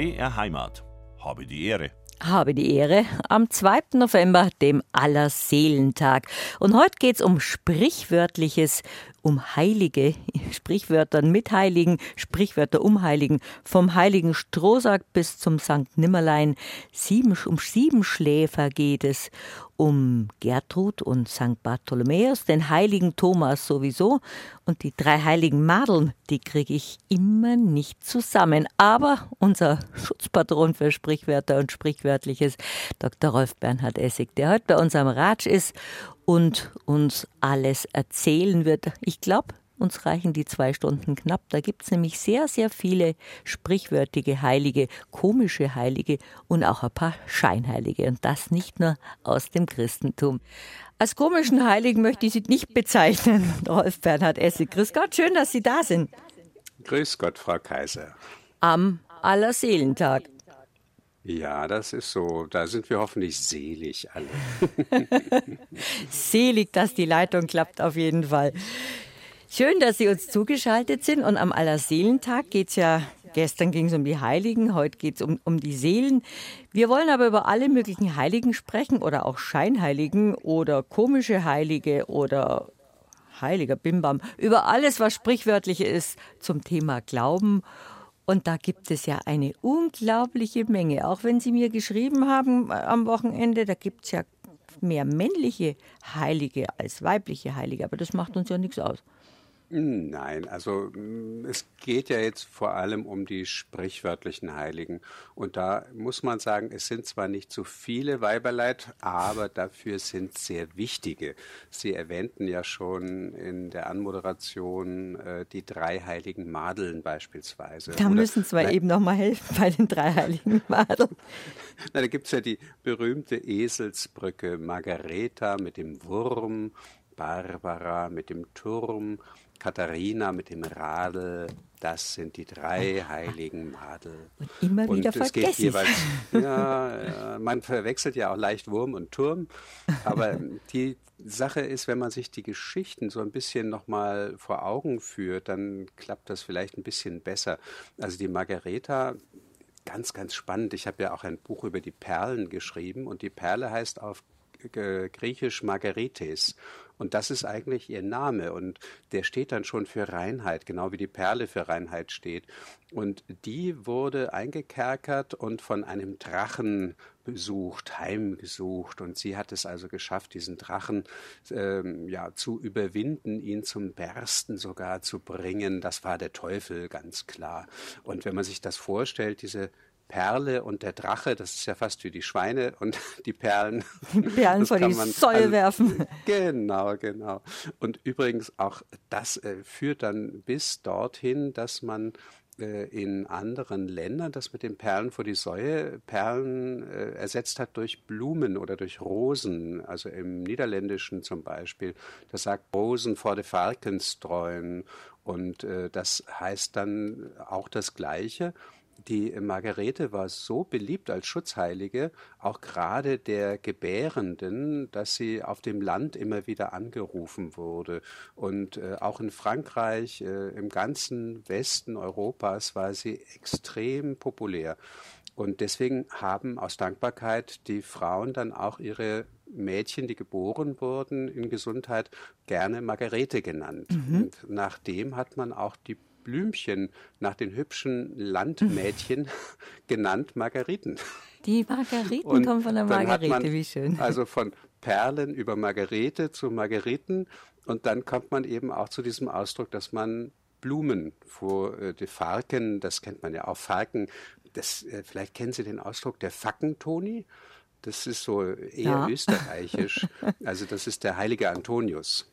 BR Heimat. Habe die Ehre. Habe die Ehre am 2. November, dem Allerseelentag. Und heute geht es um Sprichwörtliches, um Heilige, Sprichwörter mit Heiligen, Sprichwörter um Heiligen, vom heiligen Strohsack bis zum St. Nimmerlein. Sieben, um Siebenschläfer geht es, um Gertrud und St. Bartholomäus, den heiligen Thomas sowieso und die drei heiligen Madeln, die kriege ich immer nicht zusammen. Aber unser Schutzpatron für Sprichwörter und Sprichwörtliches, Dr. Rolf Bernhard Essig, der heute bei uns am Ratsch ist und uns alles erzählen wird. Ich glaube, uns reichen die zwei Stunden knapp. Da gibt es nämlich sehr, sehr viele sprichwörtige Heilige, komische Heilige und auch ein paar Scheinheilige. Und das nicht nur aus dem Christentum. Als komischen Heiligen möchte ich Sie nicht bezeichnen, Rolf Bernhard Essig. Grüß Gott, schön, dass Sie da sind. Grüß Gott, Frau Kaiser. Am Allerseelentag. Ja, das ist so. Da sind wir hoffentlich selig alle. Selig, dass die Leitung klappt, auf jeden Fall. Schön, dass Sie uns zugeschaltet sind. Und am Allerseelentag geht es ja, gestern ging es um die Heiligen, heute geht es um, um die Seelen. Wir wollen aber über alle möglichen Heiligen sprechen oder auch Scheinheiligen oder komische Heilige oder heiliger Bimbam. Über alles, was sprichwörtlich ist zum Thema Glauben. Und da gibt es ja eine unglaubliche Menge. Auch wenn Sie mir geschrieben haben äh, am Wochenende, da gibt es ja mehr männliche Heilige als weibliche Heilige. Aber das macht uns ja nichts aus. Nein, also mm, es geht ja jetzt vor allem um die sprichwörtlichen Heiligen. Und da muss man sagen, es sind zwar nicht so viele Weiberleid, aber dafür sind sehr wichtige. Sie erwähnten ja schon in der Anmoderation äh, die drei heiligen Madeln beispielsweise. Da Oder, müssen wir eben noch mal helfen bei den drei heiligen Madeln. Na, da gibt es ja die berühmte Eselsbrücke Margareta mit dem Wurm, Barbara mit dem Turm, Katharina mit dem Radl, das sind die drei heiligen Madel. Und immer wieder und es geht jeweils, ja, man verwechselt ja auch leicht Wurm und Turm, aber die Sache ist, wenn man sich die Geschichten so ein bisschen nochmal vor Augen führt, dann klappt das vielleicht ein bisschen besser. Also die Margareta, ganz, ganz spannend. Ich habe ja auch ein Buch über die Perlen geschrieben und die Perle heißt auf griechisch Margarites. Und das ist eigentlich ihr Name. Und der steht dann schon für Reinheit, genau wie die Perle für Reinheit steht. Und die wurde eingekerkert und von einem Drachen besucht, heimgesucht. Und sie hat es also geschafft, diesen Drachen ähm, ja, zu überwinden, ihn zum Bersten sogar zu bringen. Das war der Teufel, ganz klar. Und wenn man sich das vorstellt, diese Perle und der Drache, das ist ja fast wie die Schweine und die Perlen. Die Perlen vor die Säule also, werfen. Genau, genau. Und übrigens auch das äh, führt dann bis dorthin, dass man äh, in anderen Ländern das mit den Perlen vor die Säue Perlen äh, ersetzt hat durch Blumen oder durch Rosen. Also im Niederländischen zum Beispiel, das sagt Rosen vor de Falkenstreuen. Und äh, das heißt dann auch das Gleiche die Margarete war so beliebt als Schutzheilige, auch gerade der Gebärenden, dass sie auf dem Land immer wieder angerufen wurde. Und äh, auch in Frankreich, äh, im ganzen Westen Europas war sie extrem populär. Und deswegen haben aus Dankbarkeit die Frauen dann auch ihre Mädchen, die geboren wurden in Gesundheit, gerne Margarete genannt. Mhm. Und nachdem hat man auch die Blümchen nach den hübschen Landmädchen genannt Margariten. Die Margariten und kommen von der Margarete, wie schön. Also von Perlen über Margarete zu Margariten und dann kommt man eben auch zu diesem Ausdruck, dass man Blumen vor äh, die Farken, das kennt man ja auch, Farken, das, äh, vielleicht kennen Sie den Ausdruck der Fackentoni. Das ist so eher ja. österreichisch. Also das ist der heilige Antonius.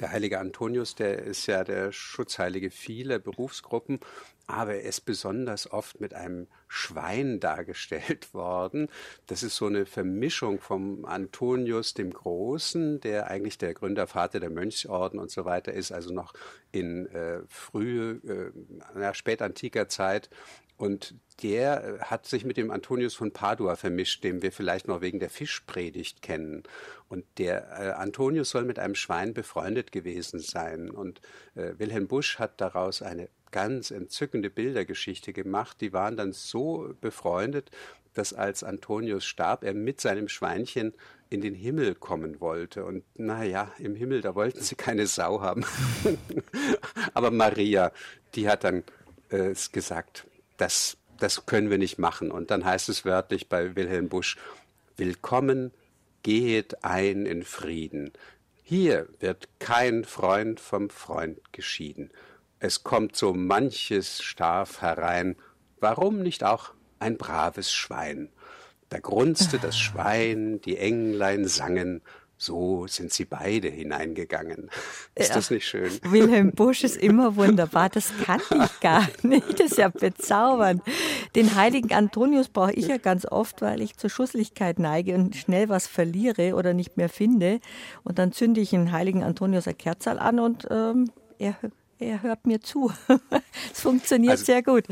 Der heilige Antonius, der ist ja der Schutzheilige vieler Berufsgruppen, aber er ist besonders oft mit einem Schwein dargestellt worden. Das ist so eine Vermischung vom Antonius dem Großen, der eigentlich der Gründervater der Mönchsorden und so weiter ist, also noch in äh, frühe, äh, spätantiker Zeit und der äh, hat sich mit dem Antonius von Padua vermischt, den wir vielleicht noch wegen der Fischpredigt kennen. Und der äh, Antonius soll mit einem Schwein befreundet gewesen sein. Und äh, Wilhelm Busch hat daraus eine ganz entzückende Bildergeschichte gemacht. Die waren dann so befreundet, dass als Antonius starb, er mit seinem Schweinchen in den Himmel kommen wollte. Und naja, im Himmel, da wollten sie keine Sau haben. Aber Maria, die hat dann äh, gesagt, das, das können wir nicht machen. Und dann heißt es wörtlich bei Wilhelm Busch, Willkommen, gehet ein in Frieden. Hier wird kein Freund vom Freund geschieden. Es kommt so manches Staf herein, warum nicht auch ein braves Schwein? Da grunzte das Schwein, die Englein sangen, so sind sie beide hineingegangen. Ist ja. das nicht schön? Wilhelm Busch ist immer wunderbar. Das kannte ich gar nicht. Das ist ja bezaubernd. Den heiligen Antonius brauche ich ja ganz oft, weil ich zur Schusslichkeit neige und schnell was verliere oder nicht mehr finde. Und dann zünde ich den heiligen Antonius ein Kerzal an und ähm, er er hört mir zu. Es funktioniert also, sehr gut.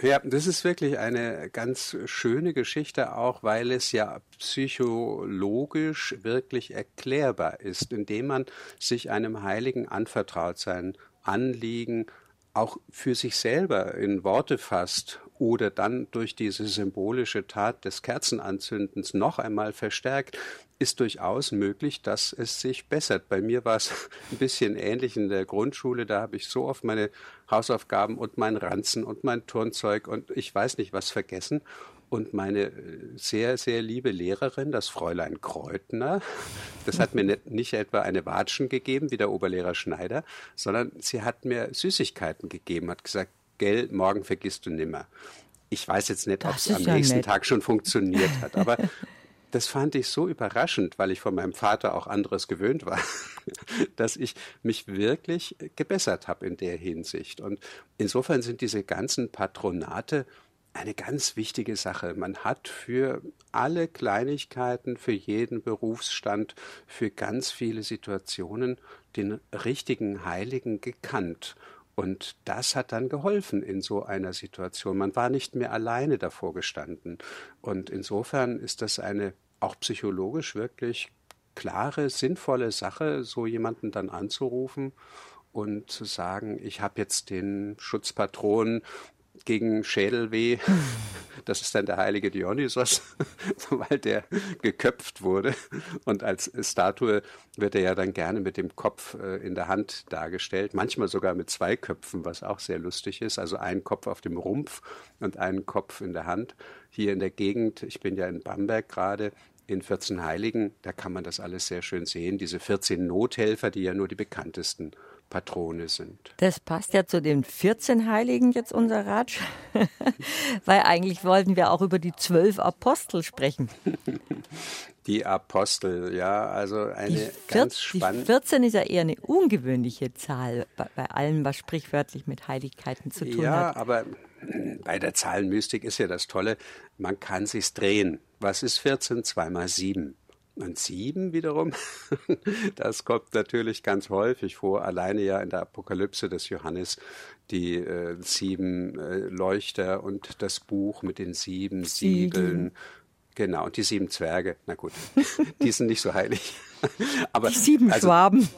Ja, das ist wirklich eine ganz schöne Geschichte, auch weil es ja psychologisch wirklich erklärbar ist, indem man sich einem Heiligen anvertraut sein Anliegen auch für sich selber in Worte fasst oder dann durch diese symbolische Tat des Kerzenanzündens noch einmal verstärkt, ist durchaus möglich, dass es sich bessert. Bei mir war es ein bisschen ähnlich in der Grundschule. Da habe ich so oft meine Hausaufgaben und mein Ranzen und mein Turnzeug und ich weiß nicht was vergessen. Und meine äh, sehr, sehr liebe Lehrerin, das Fräulein Kreutner, das hat mir nicht, nicht etwa eine Watschen gegeben, wie der Oberlehrer Schneider, sondern sie hat mir Süßigkeiten gegeben, hat gesagt, gell, morgen vergisst du nimmer. Ich weiß jetzt nicht, ob es am ja nächsten nett. Tag schon funktioniert hat, aber das fand ich so überraschend, weil ich von meinem Vater auch anderes gewöhnt war, dass ich mich wirklich gebessert habe in der Hinsicht. Und insofern sind diese ganzen Patronate eine ganz wichtige Sache. Man hat für alle Kleinigkeiten, für jeden Berufsstand, für ganz viele Situationen den richtigen Heiligen gekannt. Und das hat dann geholfen in so einer Situation. Man war nicht mehr alleine davor gestanden. Und insofern ist das eine auch psychologisch wirklich klare, sinnvolle Sache, so jemanden dann anzurufen und zu sagen, ich habe jetzt den Schutzpatron gegen Schädelweh. Das ist dann der heilige Dionysos, weil der geköpft wurde. Und als Statue wird er ja dann gerne mit dem Kopf äh, in der Hand dargestellt, manchmal sogar mit zwei Köpfen, was auch sehr lustig ist. Also ein Kopf auf dem Rumpf und einen Kopf in der Hand. Hier in der Gegend, ich bin ja in Bamberg gerade, in 14 Heiligen, da kann man das alles sehr schön sehen. Diese 14 Nothelfer, die ja nur die bekanntesten Patrone sind. Das passt ja zu den 14 Heiligen jetzt unser Ratsch, weil eigentlich wollten wir auch über die zwölf Apostel sprechen. Die Apostel, ja, also eine die ganz spannende. 14 ist ja eher eine ungewöhnliche Zahl bei, bei allem, was sprichwörtlich mit Heiligkeiten zu tun ja, hat. Ja, aber bei der Zahlenmystik ist ja das Tolle, man kann sich's drehen. Was ist 14? Zweimal sieben. Und sieben wiederum, das kommt natürlich ganz häufig vor, alleine ja in der Apokalypse des Johannes, die äh, sieben äh, Leuchter und das Buch mit den sieben Siegeln. Genau, und die sieben Zwerge, na gut, die sind nicht so heilig. Aber, die sieben also, Schwaben.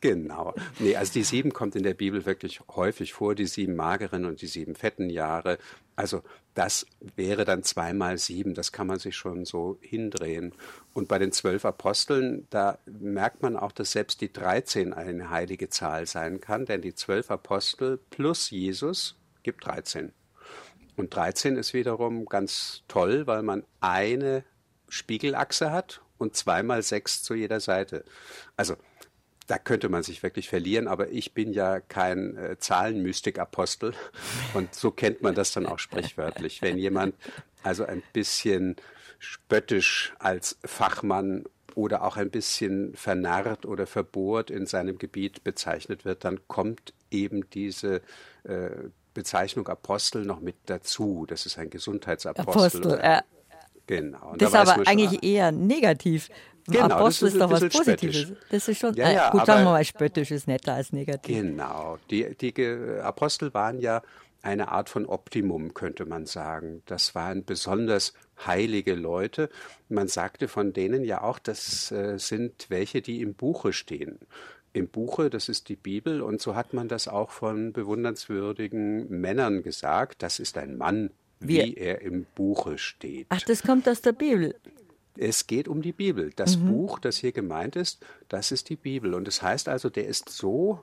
Genau. Nee, also die sieben kommt in der Bibel wirklich häufig vor, die sieben mageren und die sieben fetten Jahre. Also das wäre dann zweimal sieben, das kann man sich schon so hindrehen. Und bei den zwölf Aposteln, da merkt man auch, dass selbst die 13 eine heilige Zahl sein kann, denn die zwölf Apostel plus Jesus gibt 13. Und 13 ist wiederum ganz toll, weil man eine Spiegelachse hat und zweimal sechs zu jeder Seite. Also da könnte man sich wirklich verlieren, aber ich bin ja kein äh, Zahlenmystikapostel und so kennt man das dann auch sprichwörtlich. Wenn jemand also ein bisschen spöttisch als Fachmann oder auch ein bisschen vernarrt oder verbohrt in seinem Gebiet bezeichnet wird, dann kommt eben diese äh, Bezeichnung Apostel noch mit dazu. Das ist ein Gesundheitsapostel. Apostel, äh, Genau. Und das da ist aber eigentlich schon, eher negativ. Genau, Apostel ist, ist doch was Positives. Spöttisch. Das ist schon, ja, ja, äh, gut, sagen wir mal, spöttisch ist netter als negativ. Genau. Die, die Apostel waren ja eine Art von Optimum, könnte man sagen. Das waren besonders heilige Leute. Man sagte von denen ja auch, das äh, sind welche, die im Buche stehen. Im Buche, das ist die Bibel, und so hat man das auch von bewundernswürdigen Männern gesagt. Das ist ein Mann wie er im Buche steht. Ach, das kommt aus der Bibel. Es geht um die Bibel. Das mhm. Buch, das hier gemeint ist, das ist die Bibel. Und es das heißt also, der ist so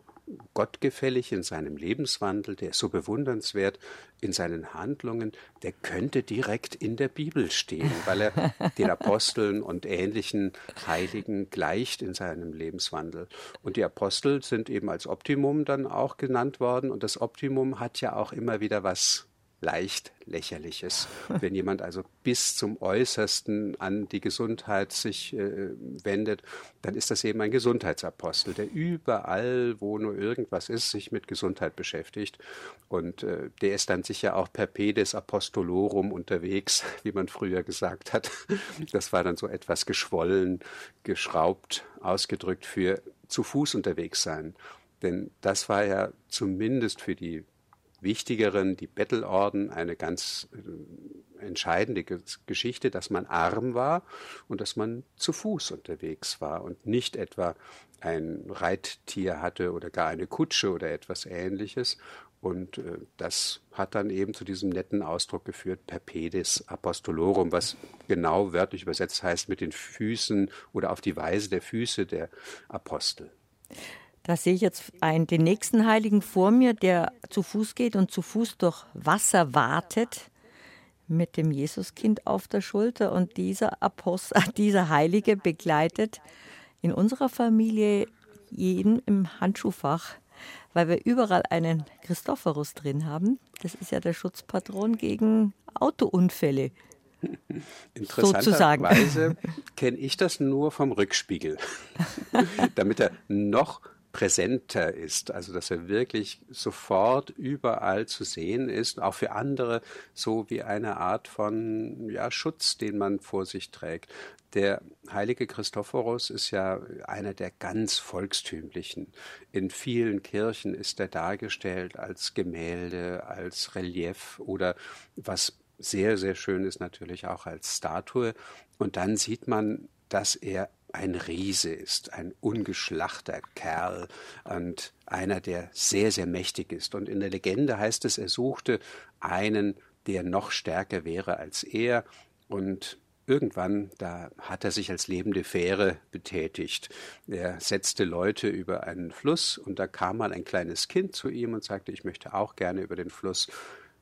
gottgefällig in seinem Lebenswandel, der ist so bewundernswert in seinen Handlungen, der könnte direkt in der Bibel stehen, weil er den Aposteln und ähnlichen Heiligen gleicht in seinem Lebenswandel. Und die Apostel sind eben als Optimum dann auch genannt worden und das Optimum hat ja auch immer wieder was leicht lächerliches. Wenn jemand also bis zum Äußersten an die Gesundheit sich äh, wendet, dann ist das eben ein Gesundheitsapostel, der überall, wo nur irgendwas ist, sich mit Gesundheit beschäftigt. Und äh, der ist dann sicher auch per pedes apostolorum unterwegs, wie man früher gesagt hat. Das war dann so etwas geschwollen, geschraubt, ausgedrückt für zu Fuß unterwegs sein. Denn das war ja zumindest für die wichtigeren, die Bettelorden, eine ganz äh, entscheidende Geschichte, dass man arm war und dass man zu Fuß unterwegs war und nicht etwa ein Reittier hatte oder gar eine Kutsche oder etwas ähnliches. Und äh, das hat dann eben zu diesem netten Ausdruck geführt, perpedis apostolorum, was genau wörtlich übersetzt heißt mit den Füßen oder auf die Weise der Füße der Apostel. Da sehe ich jetzt einen, den nächsten Heiligen vor mir, der zu Fuß geht und zu Fuß durch Wasser wartet mit dem Jesuskind auf der Schulter. Und dieser Apostel, dieser Heilige begleitet in unserer Familie jeden im Handschuhfach, weil wir überall einen Christophorus drin haben. Das ist ja der Schutzpatron gegen Autounfälle. Interessanterweise kenne ich das nur vom Rückspiegel, damit er noch präsenter ist, also dass er wirklich sofort überall zu sehen ist, auch für andere so wie eine Art von ja, Schutz, den man vor sich trägt. Der heilige Christophorus ist ja einer der ganz volkstümlichen. In vielen Kirchen ist er dargestellt als Gemälde, als Relief oder was sehr, sehr schön ist natürlich auch als Statue. Und dann sieht man, dass er ein Riese ist, ein ungeschlachter Kerl und einer, der sehr, sehr mächtig ist. Und in der Legende heißt es, er suchte einen, der noch stärker wäre als er. Und irgendwann, da hat er sich als lebende Fähre betätigt. Er setzte Leute über einen Fluss und da kam mal ein kleines Kind zu ihm und sagte, ich möchte auch gerne über den Fluss.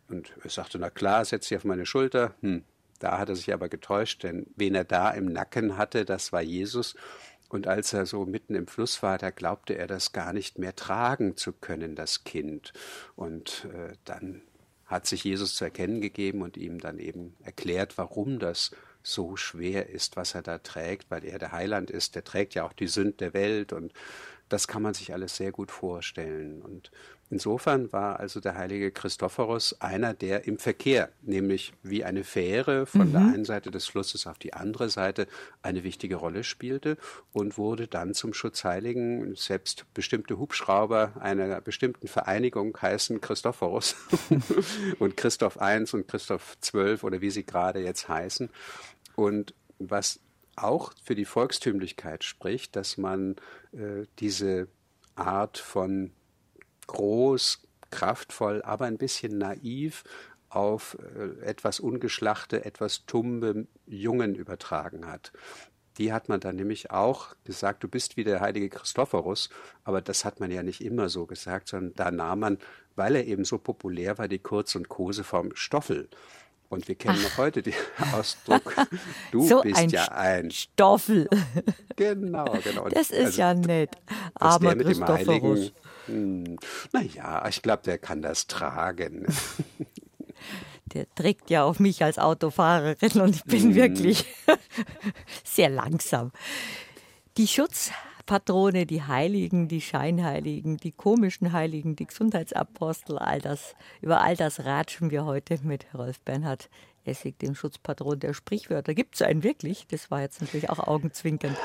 Und er sagte, na klar, setz dich auf meine Schulter. Hm, da hat er sich aber getäuscht, denn wen er da im Nacken hatte, das war Jesus. Und als er so mitten im Fluss war, da glaubte er das gar nicht mehr tragen zu können, das Kind. Und äh, dann hat sich Jesus zu erkennen gegeben und ihm dann eben erklärt, warum das so schwer ist, was er da trägt, weil er der Heiland ist, der trägt ja auch die Sünd der Welt und das kann man sich alles sehr gut vorstellen. Und insofern war also der heilige Christophorus einer, der im Verkehr, nämlich wie eine Fähre von mhm. der einen Seite des Flusses auf die andere Seite, eine wichtige Rolle spielte und wurde dann zum Schutzheiligen. Selbst bestimmte Hubschrauber einer bestimmten Vereinigung heißen Christophorus und Christoph I und Christoph XII oder wie sie gerade jetzt heißen. Und was auch für die Volkstümlichkeit spricht, dass man äh, diese Art von groß, kraftvoll, aber ein bisschen naiv auf äh, etwas ungeschlachte, etwas tumbe Jungen übertragen hat. Die hat man dann nämlich auch gesagt, du bist wie der heilige Christophorus, aber das hat man ja nicht immer so gesagt, sondern da nahm man, weil er eben so populär war, die Kurz- und Koseform Stoffel. Und wir kennen noch heute den Ausdruck, du so bist ein ja ein Stoffel. Genau, genau. Das ist also, ja nett. Aber mit dem Heiligen, hm, naja, ich glaube, der kann das tragen. Der trägt ja auf mich als Autofahrerin und ich bin hm. wirklich sehr langsam. Die Schutz Patrone, die Heiligen, die Scheinheiligen, die komischen Heiligen, die Gesundheitsapostel, all das, über all das ratschen wir heute mit Rolf Bernhard Essig, dem Schutzpatron der Sprichwörter. Gibt es einen wirklich? Das war jetzt natürlich auch augenzwinkernd.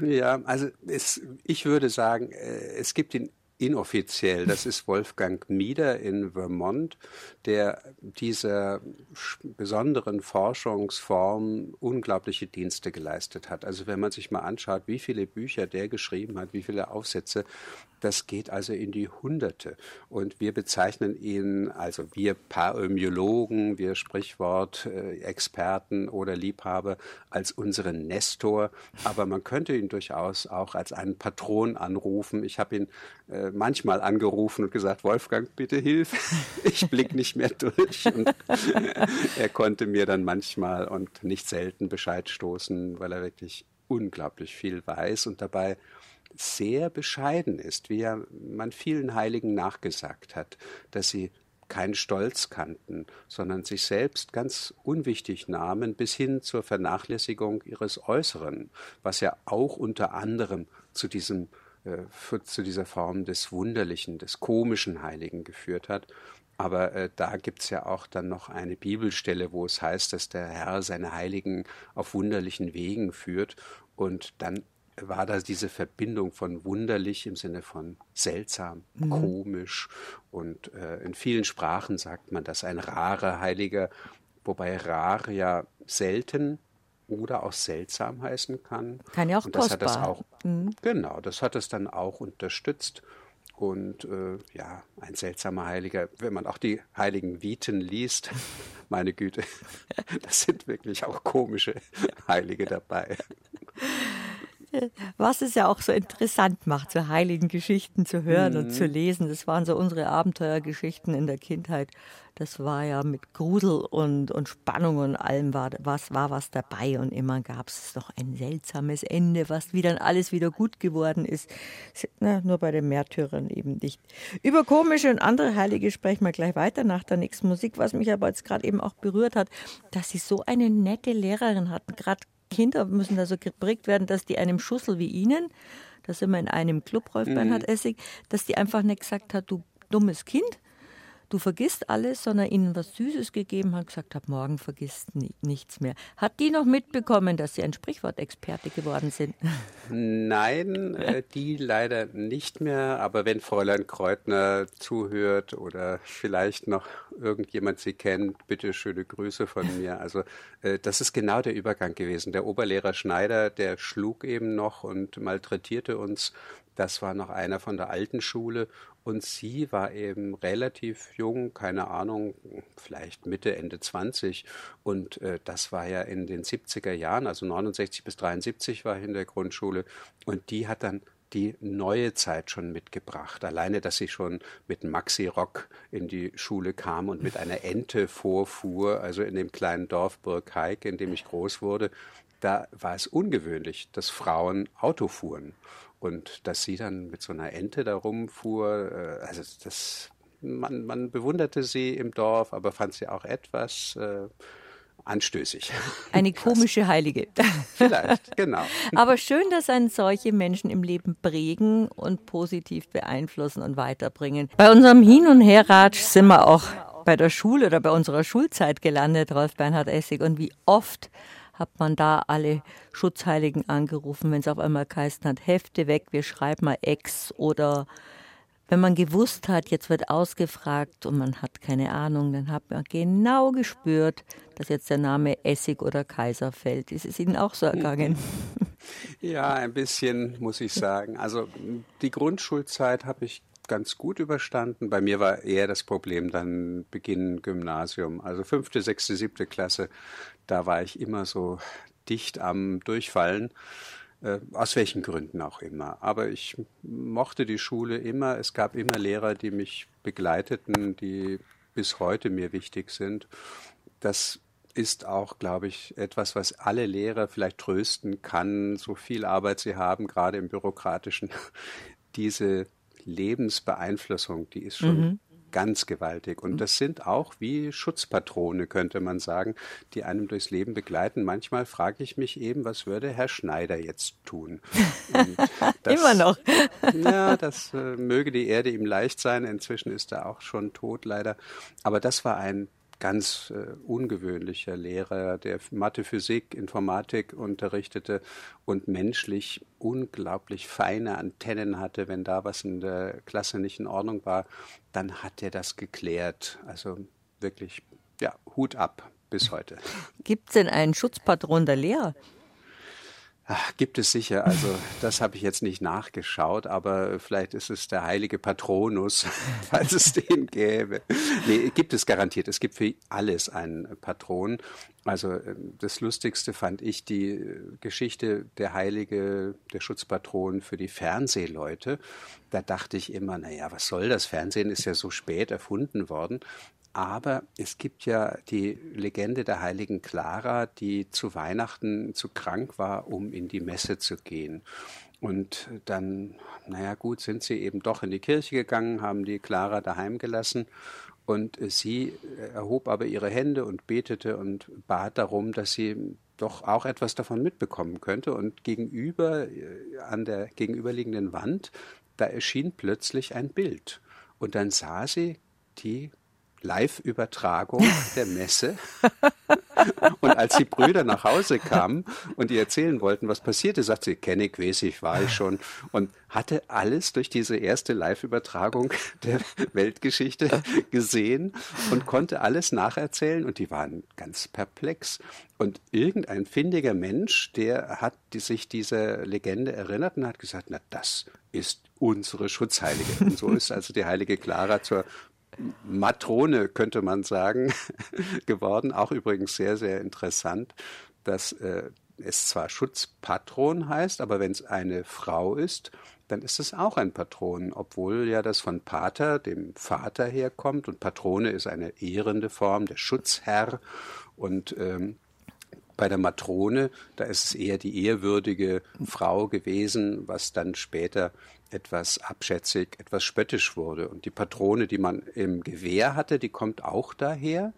Ja, also es, ich würde sagen, äh, es gibt ihn inoffiziell. Das ist Wolfgang Mieder in Vermont, der dieser besonderen Forschungsform unglaubliche Dienste geleistet hat. Also wenn man sich mal anschaut, wie viele Bücher der geschrieben hat, wie viele Aufsätze, das geht also in die Hunderte. Und wir bezeichnen ihn, also wir Parämiologen, wir Sprichwort-Experten oder Liebhaber, als unseren Nestor. Aber man könnte ihn durchaus auch als einen Patron anrufen. Ich habe ihn äh, manchmal angerufen und gesagt, Wolfgang, bitte hilf, ich blick nicht mehr durch. Und er konnte mir dann manchmal und nicht selten Bescheid stoßen, weil er wirklich unglaublich viel weiß und dabei sehr bescheiden ist, wie er man vielen Heiligen nachgesagt hat, dass sie keinen Stolz kannten, sondern sich selbst ganz unwichtig nahmen bis hin zur Vernachlässigung ihres Äußeren, was ja auch unter anderem zu diesem äh, zu dieser Form des Wunderlichen, des komischen Heiligen geführt hat. Aber äh, da gibt es ja auch dann noch eine Bibelstelle, wo es heißt, dass der Herr seine Heiligen auf wunderlichen Wegen führt. Und dann war da diese Verbindung von wunderlich im Sinne von seltsam, mhm. komisch und äh, in vielen Sprachen sagt man das ein rarer Heiliger, wobei rar ja selten oder auch seltsam heißen kann. Kann ja auch und das kostbar. Hat das auch, mhm. Genau, das hat es dann auch unterstützt. Und äh, ja, ein seltsamer Heiliger, wenn man auch die heiligen Viten liest, meine Güte, das sind wirklich auch komische Heilige dabei was es ja auch so interessant macht, so heiligen Geschichten zu hören mhm. und zu mhm. lesen. Das waren so unsere Abenteuergeschichten in der Kindheit. Das war ja mit Grusel und, und Spannung und allem war was, war was dabei und immer gab es doch ein seltsames Ende, was wie dann alles wieder gut geworden ist. Na, nur bei den Märtyrern eben nicht. Über komische und andere Heilige sprechen wir gleich weiter nach der nächsten Musik. Was mich aber jetzt gerade eben auch berührt hat, dass sie so eine nette Lehrerin hatten, gerade Kinder müssen da so geprägt werden, dass die einem Schussel wie Ihnen, da sind wir in einem Club, Rolf mhm. Bernhard Essig, dass die einfach nicht gesagt hat, du dummes Kind, du vergisst alles, sondern ihnen was Süßes gegeben hat, gesagt hat, morgen vergisst nichts mehr. Hat die noch mitbekommen, dass sie ein Sprichwortexperte geworden sind? Nein, äh, die leider nicht mehr. Aber wenn Fräulein Kreutner zuhört oder vielleicht noch irgendjemand sie kennt, bitte schöne Grüße von mir. Also äh, das ist genau der Übergang gewesen. Der Oberlehrer Schneider, der schlug eben noch und malträtierte uns. Das war noch einer von der alten Schule und sie war eben relativ jung, keine Ahnung, vielleicht Mitte, Ende 20. Und äh, das war ja in den 70er Jahren, also 69 bis 73 war ich in der Grundschule. Und die hat dann die neue Zeit schon mitgebracht. Alleine, dass sie schon mit Maxi-Rock in die Schule kam und mit einer Ente vorfuhr, also in dem kleinen Dorf Burgheik, in dem ich groß wurde, da war es ungewöhnlich, dass Frauen Auto fuhren. Und dass sie dann mit so einer Ente da rumfuhr, äh, also das, man, man bewunderte sie im Dorf, aber fand sie auch etwas äh, anstößig. Eine komische Heilige. Vielleicht, genau. Aber schön, dass einen solche Menschen im Leben prägen und positiv beeinflussen und weiterbringen. Bei unserem Hin- und Herratsch sind wir auch bei der Schule oder bei unserer Schulzeit gelandet, Rolf Bernhard Essig. Und wie oft hat man da alle Schutzheiligen angerufen, wenn es auf einmal geheißen hat, Hefte weg, wir schreiben mal Ex oder wenn man gewusst hat, jetzt wird ausgefragt und man hat keine Ahnung, dann hat man genau gespürt, dass jetzt der Name Essig oder Kaiser fällt. Ist es Ihnen auch so ergangen? Ja, ein bisschen, muss ich sagen. Also die Grundschulzeit habe ich ganz gut überstanden. Bei mir war eher das Problem dann Beginn Gymnasium, also fünfte, sechste, siebte Klasse. Da war ich immer so dicht am Durchfallen. Äh, aus welchen Gründen auch immer. Aber ich mochte die Schule immer. Es gab immer Lehrer, die mich begleiteten, die bis heute mir wichtig sind. Das ist auch, glaube ich, etwas, was alle Lehrer vielleicht trösten kann, so viel Arbeit sie haben, gerade im bürokratischen. Diese Lebensbeeinflussung, die ist schon mhm. ganz gewaltig. Und das sind auch wie Schutzpatrone, könnte man sagen, die einem durchs Leben begleiten. Manchmal frage ich mich eben, was würde Herr Schneider jetzt tun? Das, Immer noch. ja, das äh, möge die Erde ihm leicht sein. Inzwischen ist er auch schon tot, leider. Aber das war ein ganz äh, ungewöhnlicher Lehrer, der Mathe, Physik, Informatik unterrichtete und menschlich unglaublich feine Antennen hatte. Wenn da was in der Klasse nicht in Ordnung war, dann hat er das geklärt. Also wirklich, ja, Hut ab bis heute. Gibt es denn einen Schutzpatron der Lehrer? Ach, gibt es sicher. Also das habe ich jetzt nicht nachgeschaut, aber vielleicht ist es der heilige Patronus, falls es den gäbe. Nee, gibt es garantiert. Es gibt für alles einen Patron. Also das Lustigste fand ich die Geschichte der Heilige, der Schutzpatron für die Fernsehleute. Da dachte ich immer, naja, was soll das? Fernsehen ist ja so spät erfunden worden. Aber es gibt ja die Legende der heiligen Clara, die zu Weihnachten zu krank war, um in die Messe zu gehen. Und dann, naja gut, sind sie eben doch in die Kirche gegangen, haben die Clara daheim gelassen. Und sie erhob aber ihre Hände und betete und bat darum, dass sie doch auch etwas davon mitbekommen könnte. Und gegenüber, äh, an der gegenüberliegenden Wand, da erschien plötzlich ein Bild. Und dann sah sie die Live-Übertragung der Messe. und als die Brüder nach Hause kamen und die erzählen wollten, was passierte, sagte sie, kenne ich, weiß ich, war ich schon. Und hatte alles durch diese erste Live-Übertragung der Weltgeschichte gesehen und konnte alles nacherzählen und die waren ganz perplex. Und irgendein findiger Mensch, der hat sich dieser Legende erinnert und hat gesagt, na, das ist unsere Schutzheilige. Und so ist also die heilige Clara zur Matrone, könnte man sagen, geworden. Auch übrigens sehr, sehr interessant, dass äh, es zwar Schutzpatron heißt, aber wenn es eine Frau ist, dann ist es auch ein Patron, obwohl ja das von Pater, dem Vater herkommt und Patrone ist eine ehrende Form, der Schutzherr und ähm, bei der Matrone, da ist es eher die ehrwürdige Frau gewesen, was dann später etwas abschätzig, etwas spöttisch wurde. Und die Patrone, die man im Gewehr hatte, die kommt auch daher.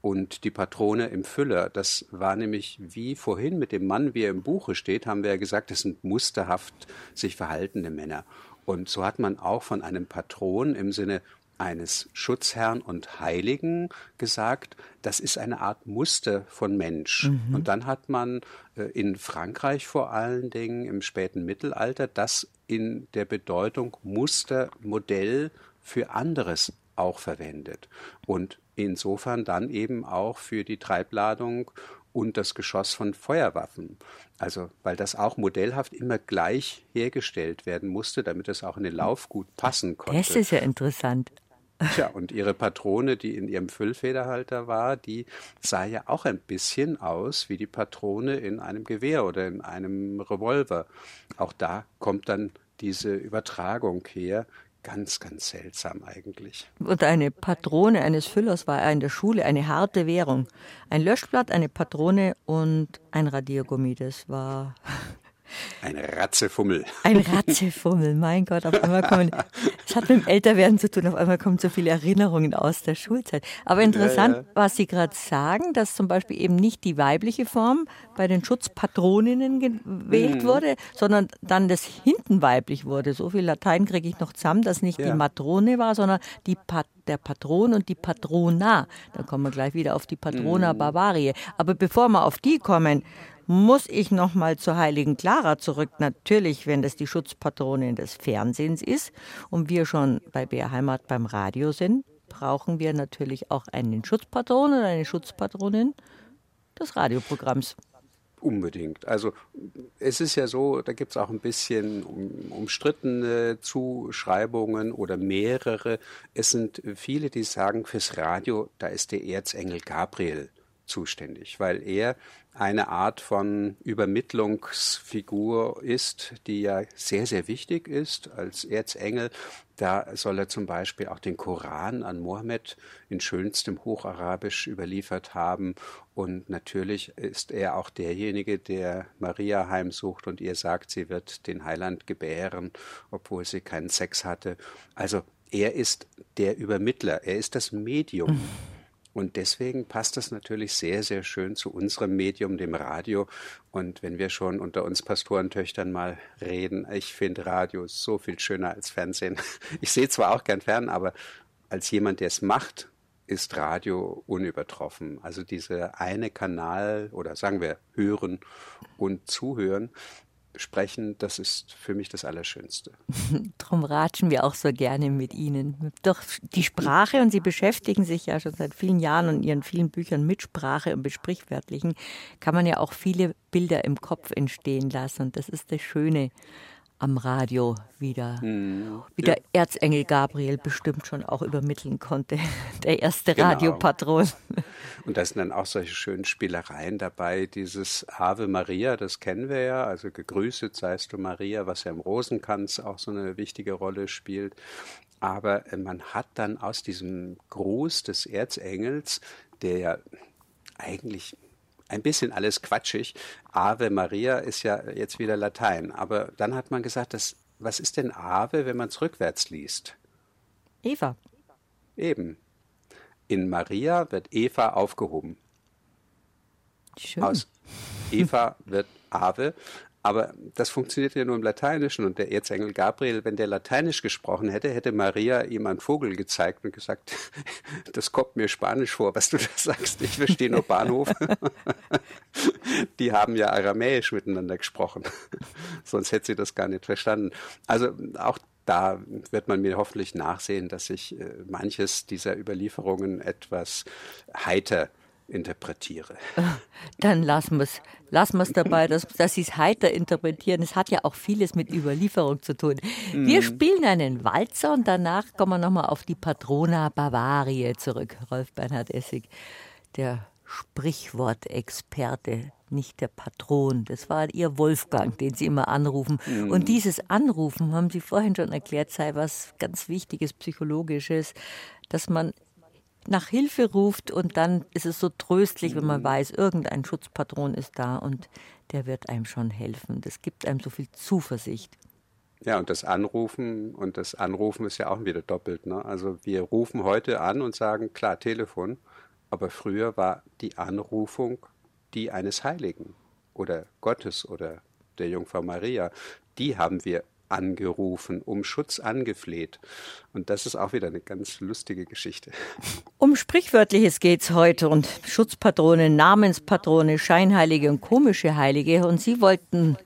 Und die Patrone im Füller, das war nämlich wie vorhin mit dem Mann, wie er im Buche steht, haben wir ja gesagt, das sind musterhaft sich verhaltende Männer. Und so hat man auch von einem Patron im Sinne eines Schutzherrn und Heiligen gesagt, das ist eine Art Muster von Mensch. Mhm. Und dann hat man äh, in Frankreich vor allen Dingen im späten Mittelalter das in der Bedeutung Muster, Modell für anderes auch verwendet. Und insofern dann eben auch für die Treibladung und das Geschoss von Feuerwaffen. Also, weil das auch modellhaft immer gleich hergestellt werden musste, damit es auch in den Lauf gut passen konnte. Das ist ja interessant. Tja, und ihre Patrone, die in ihrem Füllfederhalter war, die sah ja auch ein bisschen aus wie die Patrone in einem Gewehr oder in einem Revolver. Auch da kommt dann diese Übertragung her. Ganz, ganz seltsam eigentlich. Und eine Patrone eines Füllers war in der Schule eine harte Währung. Ein Löschblatt, eine Patrone und ein Radiergummi. Das war ein Ratzefummel. Ein Ratzefummel, mein Gott, auf einmal kommen, es hat mit dem Älterwerden zu tun, auf einmal kommen so viele Erinnerungen aus der Schulzeit. Aber interessant, ja, ja. was Sie gerade sagen, dass zum Beispiel eben nicht die weibliche Form bei den Schutzpatroninnen gewählt mhm. wurde, sondern dann das hinten weiblich wurde. So viel Latein kriege ich noch zusammen, dass nicht ja. die Matrone war, sondern die Pat der Patron und die Patrona. Da kommen wir gleich wieder auf die Patrona mhm. Bavaria. Aber bevor wir auf die kommen, muss ich noch mal zur heiligen Clara zurück. Natürlich, wenn das die Schutzpatronin des Fernsehens ist und wir schon bei BR Heimat beim Radio sind, brauchen wir natürlich auch einen Schutzpatron oder eine Schutzpatronin des Radioprogramms. Unbedingt. Also es ist ja so, da gibt es auch ein bisschen umstrittene Zuschreibungen oder mehrere. Es sind viele, die sagen, fürs Radio, da ist der Erzengel Gabriel zuständig, weil er eine Art von Übermittlungsfigur ist, die ja sehr, sehr wichtig ist als Erzengel. Da soll er zum Beispiel auch den Koran an Mohammed in schönstem Hocharabisch überliefert haben. Und natürlich ist er auch derjenige, der Maria heimsucht und ihr sagt, sie wird den Heiland gebären, obwohl sie keinen Sex hatte. Also er ist der Übermittler, er ist das Medium. Mhm und deswegen passt das natürlich sehr, sehr schön zu unserem Medium, dem Radio. Und wenn wir schon unter uns Pastorentöchtern mal reden, ich finde Radio so viel schöner als Fernsehen. Ich sehe zwar auch gern fern, aber als jemand, der es macht, ist Radio unübertroffen. Also dieser eine Kanal oder sagen wir hören und zuhören, sprechen, das ist für mich das Allerschönste. Drum ratschen wir auch so gerne mit Ihnen. Doch die Sprache, und Sie beschäftigen sich ja schon seit vielen Jahren und Ihren vielen Büchern mit Sprache und Besprichwörtlichen, kann man ja auch viele Bilder im Kopf entstehen lassen. Und das ist das Schöne am Radio wieder, mhm. wie der Erzengel Gabriel bestimmt schon auch übermitteln konnte, der erste genau. Radiopatron. Und da sind dann auch solche schönen Spielereien dabei. Dieses Ave Maria, das kennen wir ja, also gegrüßet seist du Maria, was ja im Rosenkranz auch so eine wichtige Rolle spielt. Aber äh, man hat dann aus diesem Gruß des Erzengels, der ja eigentlich ein bisschen alles quatschig. Ave Maria ist ja jetzt wieder Latein. Aber dann hat man gesagt, dass, was ist denn Ave, wenn man es rückwärts liest? Eva. Eben. In Maria wird Eva aufgehoben. Schön. Aus Eva wird Ave. Aber das funktioniert ja nur im Lateinischen. Und der Erzengel Gabriel, wenn der Lateinisch gesprochen hätte, hätte Maria ihm einen Vogel gezeigt und gesagt, das kommt mir Spanisch vor, was du da sagst. Ich verstehe nur Bahnhof. Die haben ja Aramäisch miteinander gesprochen. Sonst hätte sie das gar nicht verstanden. Also auch da wird man mir hoffentlich nachsehen, dass ich äh, manches dieser Überlieferungen etwas heiter interpretiere. Dann lassen wir es lassen dabei, dass, dass Sie es heiter interpretieren. Es hat ja auch vieles mit Überlieferung zu tun. Wir mhm. spielen einen Walzer und danach kommen wir nochmal auf die Patrona Bavaria zurück. Rolf Bernhard Essig, der Sprichwortexperte, nicht der Patron. Das war Ihr Wolfgang, den Sie immer anrufen. Mhm. Und dieses Anrufen, haben Sie vorhin schon erklärt, sei was ganz Wichtiges, Psychologisches, dass man nach Hilfe ruft und dann ist es so tröstlich, wenn man mhm. weiß, irgendein Schutzpatron ist da und der wird einem schon helfen. Das gibt einem so viel Zuversicht. Ja, und das Anrufen und das Anrufen ist ja auch wieder doppelt. Ne? Also wir rufen heute an und sagen, klar, Telefon, aber früher war die Anrufung die eines Heiligen oder Gottes oder der Jungfrau Maria. Die haben wir angerufen, um Schutz angefleht. Und das ist auch wieder eine ganz lustige Geschichte. Um Sprichwörtliches geht's heute und Schutzpatrone, Namenspatrone, Scheinheilige und komische Heilige. Und Sie wollten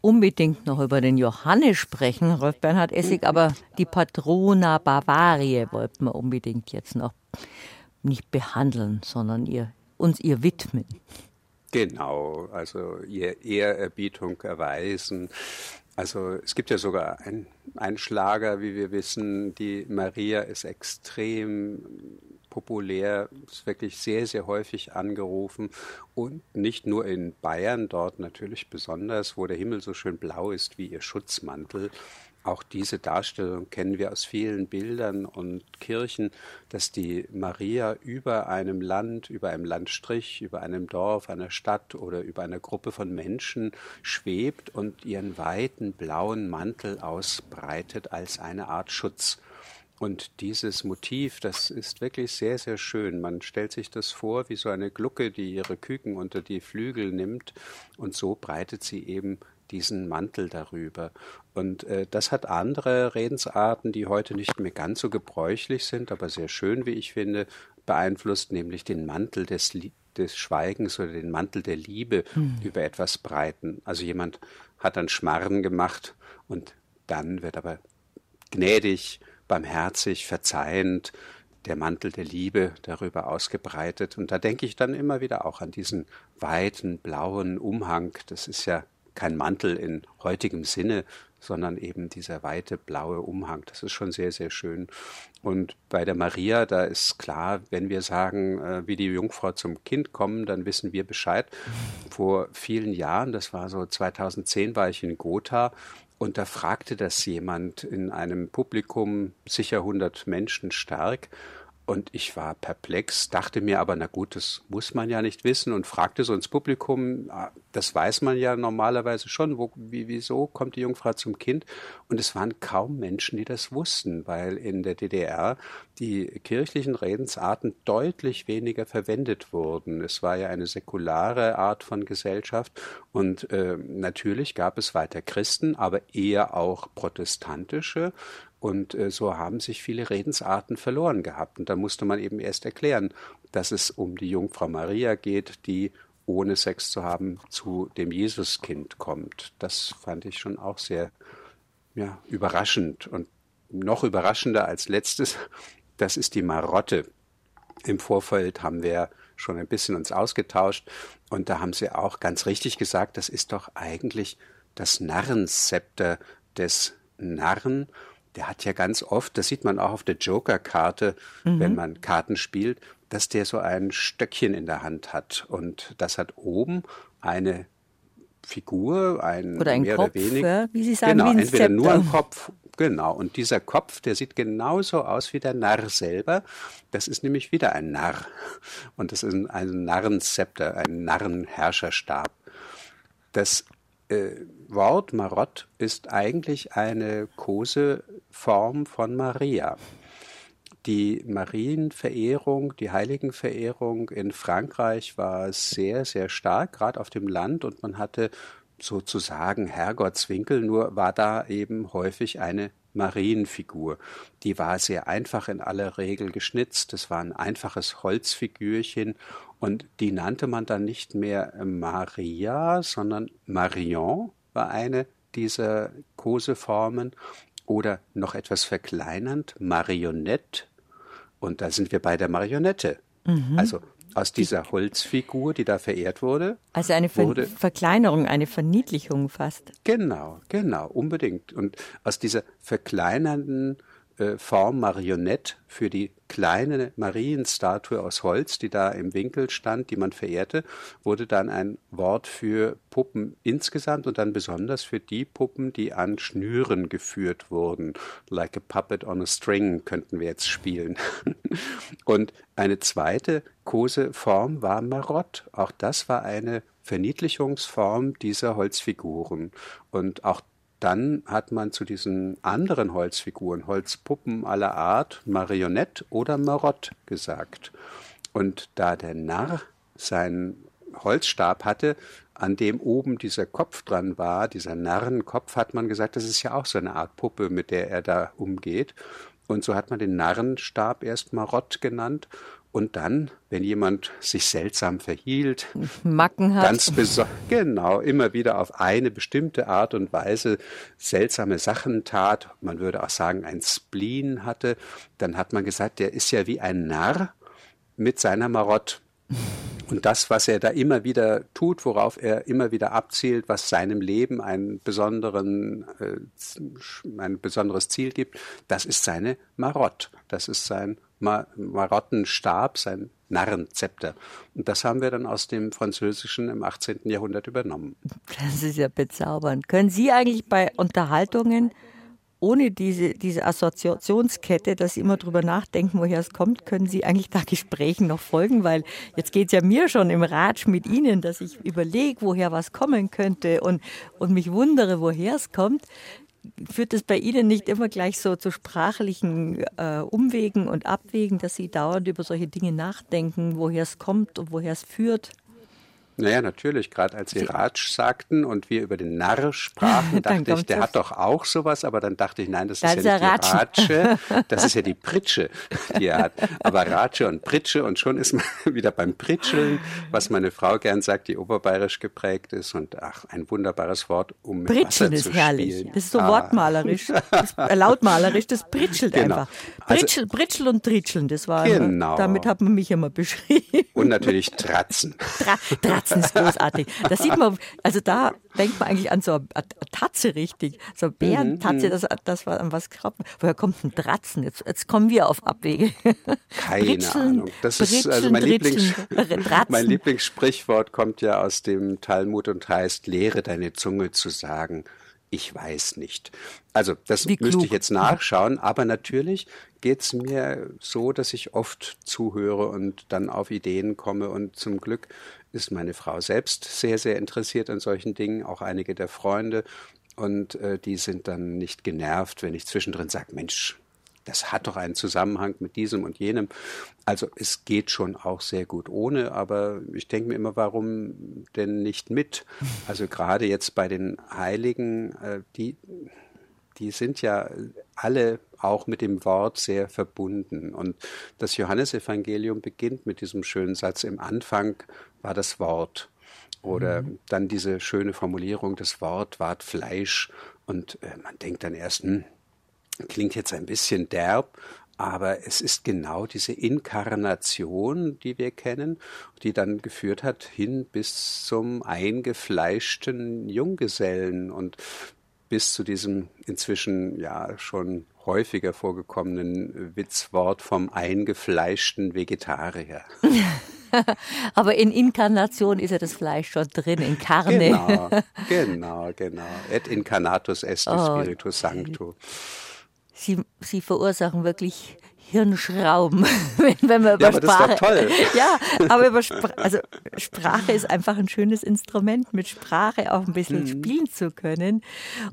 unbedingt noch über den Johannes sprechen, Rolf Bernhard Essig, aber die Patrona Bavaria wollten wir unbedingt jetzt noch nicht behandeln, sondern ihr, uns ihr widmen. Genau, also ihr Ehrerbietung erweisen. Also es gibt ja sogar einen Schlager, wie wir wissen, die Maria ist extrem populär, ist wirklich sehr, sehr häufig angerufen. Und nicht nur in Bayern, dort natürlich besonders, wo der Himmel so schön blau ist wie ihr Schutzmantel, auch diese Darstellung kennen wir aus vielen Bildern und Kirchen, dass die Maria über einem Land, über einem Landstrich, über einem Dorf, einer Stadt oder über einer Gruppe von Menschen schwebt und ihren weiten blauen Mantel ausbreitet als eine Art Schutz. Und dieses Motiv, das ist wirklich sehr, sehr schön. Man stellt sich das vor wie so eine Glucke, die ihre Küken unter die Flügel nimmt und so breitet sie eben diesen Mantel darüber. Und äh, das hat andere Redensarten, die heute nicht mehr ganz so gebräuchlich sind, aber sehr schön, wie ich finde, beeinflusst, nämlich den Mantel des, des Schweigens oder den Mantel der Liebe hm. über etwas breiten. Also jemand hat dann Schmarren gemacht und dann wird aber gnädig, barmherzig, verzeihend der Mantel der Liebe darüber ausgebreitet. Und da denke ich dann immer wieder auch an diesen weiten blauen Umhang. Das ist ja kein Mantel in heutigem Sinne, sondern eben dieser weite blaue Umhang. Das ist schon sehr, sehr schön. Und bei der Maria, da ist klar, wenn wir sagen, äh, wie die Jungfrau zum Kind kommen, dann wissen wir Bescheid. Vor vielen Jahren, das war so 2010, war ich in Gotha und da fragte das jemand in einem Publikum, sicher 100 Menschen stark. Und ich war perplex, dachte mir aber, na gut, das muss man ja nicht wissen und fragte so ins Publikum, ah, das weiß man ja normalerweise schon, wo, wie, wieso kommt die Jungfrau zum Kind. Und es waren kaum Menschen, die das wussten, weil in der DDR die kirchlichen Redensarten deutlich weniger verwendet wurden. Es war ja eine säkulare Art von Gesellschaft und äh, natürlich gab es weiter Christen, aber eher auch protestantische. Und äh, so haben sich viele Redensarten verloren gehabt. Und da musste man eben erst erklären, dass es um die Jungfrau Maria geht, die ohne Sex zu haben zu dem Jesuskind kommt. Das fand ich schon auch sehr ja, überraschend. Und noch überraschender als letztes, das ist die Marotte. Im Vorfeld haben wir schon ein bisschen uns ausgetauscht und da haben sie auch ganz richtig gesagt, das ist doch eigentlich das Narrenzepter des Narren. Der hat ja ganz oft, das sieht man auch auf der Joker-Karte, mhm. wenn man Karten spielt, dass der so ein Stöckchen in der Hand hat. Und das hat oben eine Figur, ein, oder ein mehr Kopf, oder weniger. Wie Sie sagen, genau, wie ein entweder nur ein Zepter. Kopf, genau. Und dieser Kopf, der sieht genauso aus wie der Narr selber. Das ist nämlich wieder ein Narr. Und das ist ein, ein Narrenzepter, ein Narrenherrscherstab. Das äh, Wort Marott ist eigentlich eine Koseform von Maria die Marienverehrung, die Heiligenverehrung in Frankreich war sehr, sehr stark, gerade auf dem Land, und man hatte sozusagen Herrgottswinkel, nur war da eben häufig eine Marienfigur. Die war sehr einfach in aller Regel geschnitzt. Es war ein einfaches Holzfigürchen und die nannte man dann nicht mehr Maria, sondern Marion war eine dieser Koseformen oder noch etwas verkleinernd Marionette und da sind wir bei der Marionette. Mhm. Also aus dieser Holzfigur, die da verehrt wurde. Also eine Ver wurde, Verkleinerung, eine Verniedlichung fast. Genau, genau, unbedingt. Und aus dieser verkleinernden Form Marionette für die kleine Marienstatue aus Holz, die da im Winkel stand, die man verehrte, wurde dann ein Wort für Puppen insgesamt und dann besonders für die Puppen, die an Schnüren geführt wurden. Like a puppet on a string könnten wir jetzt spielen. und eine zweite Koseform war Marott. Auch das war eine Verniedlichungsform dieser Holzfiguren. Und auch dann hat man zu diesen anderen Holzfiguren, Holzpuppen aller Art, Marionette oder Marott gesagt. Und da der Narr seinen Holzstab hatte, an dem oben dieser Kopf dran war, dieser Narrenkopf, hat man gesagt, das ist ja auch so eine Art Puppe, mit der er da umgeht. Und so hat man den Narrenstab erst Marott genannt und dann, wenn jemand sich seltsam verhielt, Macken hat. ganz genau, immer wieder auf eine bestimmte Art und Weise seltsame Sachen tat, man würde auch sagen, ein Spleen hatte, dann hat man gesagt, der ist ja wie ein Narr mit seiner Marott. Und das, was er da immer wieder tut, worauf er immer wieder abzielt, was seinem Leben einen besonderen, äh, ein besonderes Ziel gibt, das ist seine Marott. Das ist sein Marottenstab, sein Narrenzepter. Und das haben wir dann aus dem Französischen im 18. Jahrhundert übernommen. Das ist ja bezaubernd. Können Sie eigentlich bei Unterhaltungen ohne diese, diese Assoziationskette, dass Sie immer drüber nachdenken, woher es kommt, können Sie eigentlich da Gesprächen noch folgen? Weil jetzt geht es ja mir schon im Ratsch mit Ihnen, dass ich überlege, woher was kommen könnte und, und mich wundere, woher es kommt führt es bei Ihnen nicht immer gleich so zu sprachlichen äh, Umwegen und Abwägen, dass Sie dauernd über solche Dinge nachdenken, woher es kommt und woher es führt? Naja, natürlich. Gerade als Sie Ratsch sagten und wir über den Narr sprachen, dachte ich, der hat doch auch sowas. Aber dann dachte ich, nein, das, das ist ja nicht die Ratsche, das ist ja die Pritsche, die er hat. Aber Ratsche und Pritsche und schon ist man wieder beim Pritscheln, was meine Frau gern sagt, die oberbayerisch geprägt ist. Und ach, ein wunderbares Wort, um mit Pritscheln Wasser ist herrlich. Spielen. Das ist so ah. wortmalerisch, das, äh, lautmalerisch, das pritschelt genau. einfach. Pritschel, also, Pritschel und Tritscheln, das war, genau. damit hat man mich immer beschrieben. Und natürlich Tratzen. Tra Tratzen ist großartig. Da sieht man, also da denkt man eigentlich an so eine Tatze richtig. So eine Bärentatze, mhm, das, das war an was glaubt Woher kommt ein Tratzen? Jetzt, jetzt kommen wir auf Abwege. Keine Britscheln, Ahnung. Das ist also mein, Lieblings, mein Lieblingssprichwort kommt ja aus dem Talmud und heißt, lehre deine Zunge zu sagen Ich weiß nicht. Also das müsste ich jetzt nachschauen, aber natürlich geht es mir so, dass ich oft zuhöre und dann auf Ideen komme und zum Glück ist meine Frau selbst sehr, sehr interessiert an solchen Dingen, auch einige der Freunde und äh, die sind dann nicht genervt, wenn ich zwischendrin sage, Mensch, das hat doch einen Zusammenhang mit diesem und jenem. Also es geht schon auch sehr gut ohne, aber ich denke mir immer, warum denn nicht mit? Also gerade jetzt bei den Heiligen, äh, die, die sind ja alle auch mit dem Wort sehr verbunden. Und das Johannesevangelium beginnt mit diesem schönen Satz, im Anfang war das Wort. Oder mhm. dann diese schöne Formulierung, das Wort ward Fleisch. Und äh, man denkt dann erst, hm, Klingt jetzt ein bisschen derb, aber es ist genau diese Inkarnation, die wir kennen, die dann geführt hat hin bis zum eingefleischten Junggesellen und bis zu diesem inzwischen ja schon häufiger vorgekommenen Witzwort vom eingefleischten Vegetarier. Aber in Inkarnation ist ja das Fleisch schon drin, in Karne. Genau, genau, genau. Et incarnatus est oh, Spiritus Sancto. Sie, sie verursachen wirklich Hirnschrauben, wenn, wenn man über ja, aber Sprache. Das ist doch toll. Ja, aber über Spra also Sprache ist einfach ein schönes Instrument, mit Sprache auch ein bisschen mhm. spielen zu können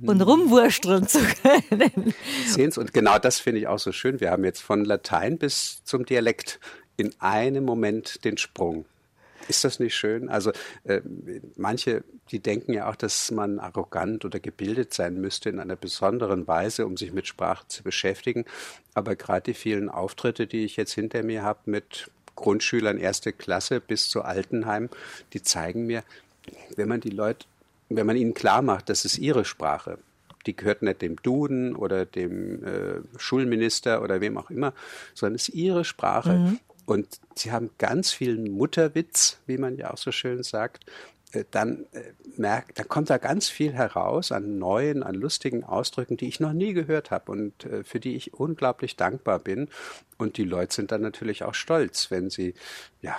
und mhm. rumwursteln zu können. Sehen Sie, und genau das finde ich auch so schön. Wir haben jetzt von Latein bis zum Dialekt in einem Moment den Sprung. Ist das nicht schön? Also äh, manche, die denken ja auch, dass man arrogant oder gebildet sein müsste in einer besonderen Weise, um sich mit Sprache zu beschäftigen. Aber gerade die vielen Auftritte, die ich jetzt hinter mir habe mit Grundschülern erste Klasse bis zu Altenheim, die zeigen mir, wenn man die Leute, wenn man ihnen klar macht, das ist ihre Sprache, die gehört nicht dem Duden oder dem äh, Schulminister oder wem auch immer, sondern es ist ihre Sprache. Mhm. Und sie haben ganz viel Mutterwitz, wie man ja auch so schön sagt. Äh, dann äh, merkt, dann kommt da ganz viel heraus an neuen, an lustigen Ausdrücken, die ich noch nie gehört habe und äh, für die ich unglaublich dankbar bin. Und die Leute sind dann natürlich auch stolz, wenn sie ja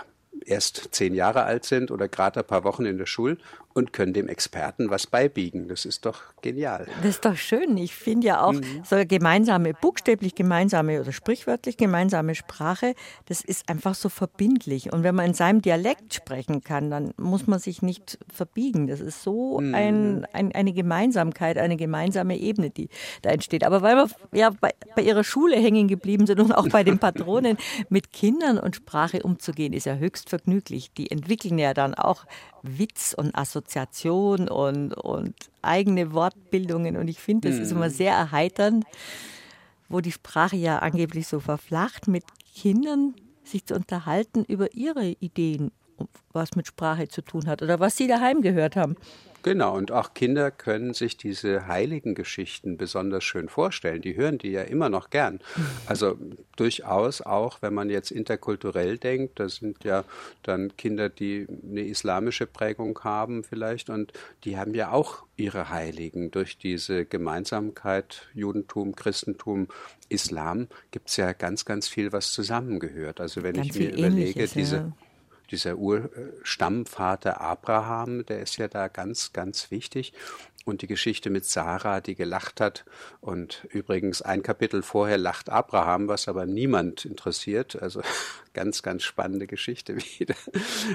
erst zehn Jahre alt sind oder gerade ein paar Wochen in der Schule und können dem Experten was beibiegen. Das ist doch genial. Das ist doch schön. Ich finde ja auch mhm. so gemeinsame, buchstäblich gemeinsame oder sprichwörtlich gemeinsame Sprache, das ist einfach so verbindlich. Und wenn man in seinem Dialekt sprechen kann, dann muss man sich nicht verbiegen. Das ist so mhm. ein, ein, eine Gemeinsamkeit, eine gemeinsame Ebene, die da entsteht. Aber weil wir ja bei, bei ihrer Schule hängen geblieben sind und auch bei den Patronen, mit Kindern und Sprache umzugehen, ist ja höchst vergnüglich. Die entwickeln ja dann auch Witz und Assoziation und, und eigene Wortbildungen. Und ich finde, das ist immer mhm. sehr erheiternd, wo die Sprache ja angeblich so verflacht, mit Kindern sich zu unterhalten über ihre Ideen, was mit Sprache zu tun hat oder was sie daheim gehört haben. Genau, und auch Kinder können sich diese heiligen Geschichten besonders schön vorstellen. Die hören die ja immer noch gern. Also durchaus auch, wenn man jetzt interkulturell denkt, das sind ja dann Kinder, die eine islamische Prägung haben vielleicht und die haben ja auch ihre Heiligen. Durch diese Gemeinsamkeit Judentum, Christentum, Islam gibt es ja ganz, ganz viel, was zusammengehört. Also wenn ganz ich mir überlege, diese. Ja dieser Urstammvater Abraham, der ist ja da ganz, ganz wichtig. Und die Geschichte mit Sarah, die gelacht hat. Und übrigens ein Kapitel vorher lacht Abraham, was aber niemand interessiert. Also ganz, ganz spannende Geschichte wieder.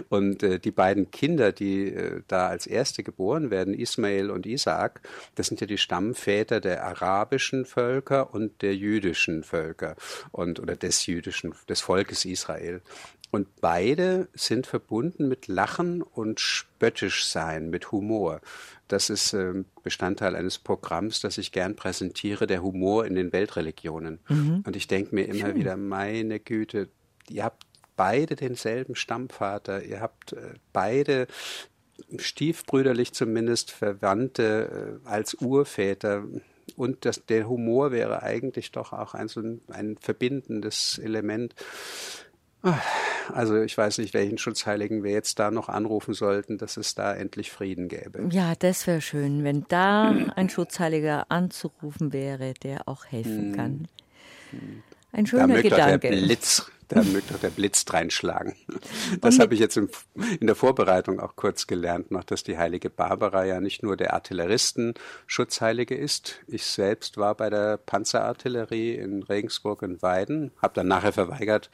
Und äh, die beiden Kinder, die äh, da als erste geboren werden, Ismael und Isaak, das sind ja die Stammväter der arabischen Völker und der jüdischen Völker und oder des jüdischen, des Volkes Israel. Und beide sind verbunden mit Lachen und spöttisch sein, mit Humor. Das ist äh, Bestandteil eines Programms, das ich gern präsentiere, der Humor in den Weltreligionen. Mhm. Und ich denke mir immer Schön. wieder, meine Güte, ihr habt beide denselben Stammvater, ihr habt äh, beide stiefbrüderlich zumindest Verwandte äh, als Urväter. Und das, der Humor wäre eigentlich doch auch ein, so ein, ein verbindendes Element. Also ich weiß nicht, welchen Schutzheiligen wir jetzt da noch anrufen sollten, dass es da endlich Frieden gäbe. Ja, das wäre schön, wenn da ein Schutzheiliger anzurufen wäre, der auch helfen hm. kann. Ein schöner da Gedanke. Der Blitz, Da mögt doch der Blitz reinschlagen. Das habe ich jetzt in, in, der Vorbereitung auch kurz gelernt, noch, dass die heilige Barbara ja nicht nur der Artilleristen Schutzheilige ist. Ich selbst war bei der Panzerartillerie in Regensburg und Weiden, habe dann nachher verweigert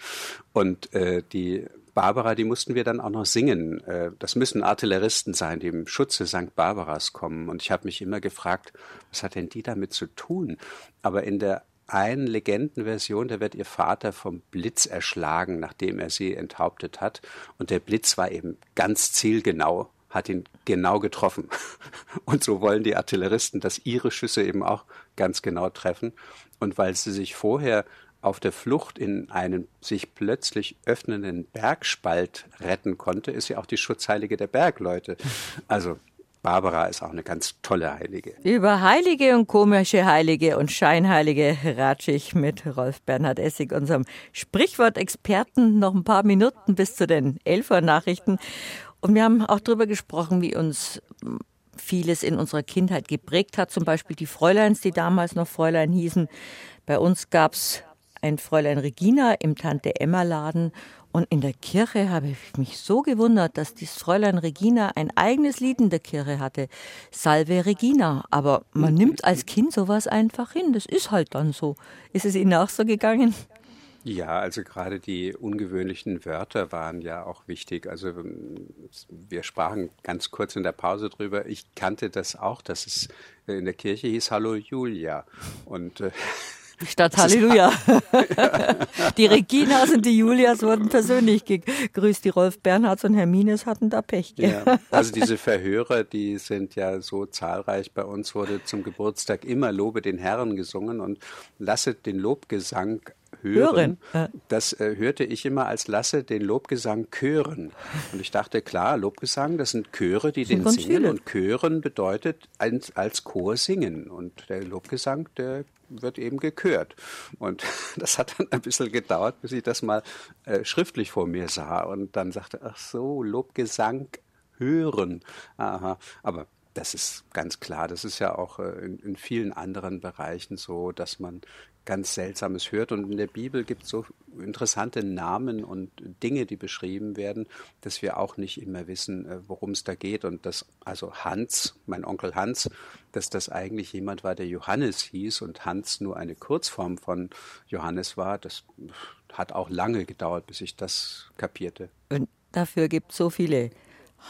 und äh, die Barbara, die mussten wir dann auch noch singen. Äh, das müssen Artilleristen sein, die im Schutze St. Barbaras kommen. Und ich habe mich immer gefragt, was hat denn die damit zu tun? Aber in der einen Legendenversion, da wird ihr Vater vom Blitz erschlagen, nachdem er sie enthauptet hat. Und der Blitz war eben ganz zielgenau, hat ihn genau getroffen. Und so wollen die Artilleristen, dass ihre Schüsse eben auch ganz genau treffen. Und weil sie sich vorher auf der Flucht in einen sich plötzlich öffnenden Bergspalt retten konnte, ist ja auch die Schutzheilige der Bergleute. Also Barbara ist auch eine ganz tolle Heilige. Über Heilige und komische Heilige und Scheinheilige ratsch ich mit Rolf Bernhard Essig, unserem Sprichwortexperten, noch ein paar Minuten bis zu den Elfer Nachrichten. Und wir haben auch darüber gesprochen, wie uns vieles in unserer Kindheit geprägt hat. Zum Beispiel die Fräuleins, die damals noch Fräulein hießen. Bei uns gab es ein Fräulein Regina im Tante Emma Laden und in der Kirche habe ich mich so gewundert, dass dieses Fräulein Regina ein eigenes Lied in der Kirche hatte. Salve Regina. Aber man nimmt als Kind sowas einfach hin. Das ist halt dann so. Ist es Ihnen auch so gegangen? Ja, also gerade die ungewöhnlichen Wörter waren ja auch wichtig. Also wir sprachen ganz kurz in der Pause drüber. Ich kannte das auch, dass es in der Kirche hieß Hallo Julia. Und äh, Statt Halleluja. die Reginas und die Julias wurden persönlich gegrüßt. Die Rolf Bernhards und Hermines hatten da Pech. Ja, also diese Verhörer, die sind ja so zahlreich. Bei uns wurde zum Geburtstag immer Lobe den Herren gesungen und lasset den Lobgesang hören. hören. Das äh, hörte ich immer als Lasse den Lobgesang chören. Und ich dachte, klar, Lobgesang, das sind Chöre, die den singen. Viele. Und chören bedeutet als, als Chor singen. Und der Lobgesang, der wird eben gekürt. Und das hat dann ein bisschen gedauert, bis ich das mal äh, schriftlich vor mir sah und dann sagte, ach so, Lobgesang hören. Aha, aber das ist ganz klar. Das ist ja auch äh, in, in, vielen anderen Bereichen so, dass man ganz Seltsames hört. Und in der Bibel gibt es so interessante Namen und Dinge, die beschrieben werden, dass wir auch nicht immer wissen, äh, worum es da geht. Und dass also Hans, mein Onkel Hans, dass das eigentlich jemand war, der Johannes hieß und Hans nur eine Kurzform von Johannes war, das hat auch lange gedauert, bis ich das kapierte. Und dafür gibt es so viele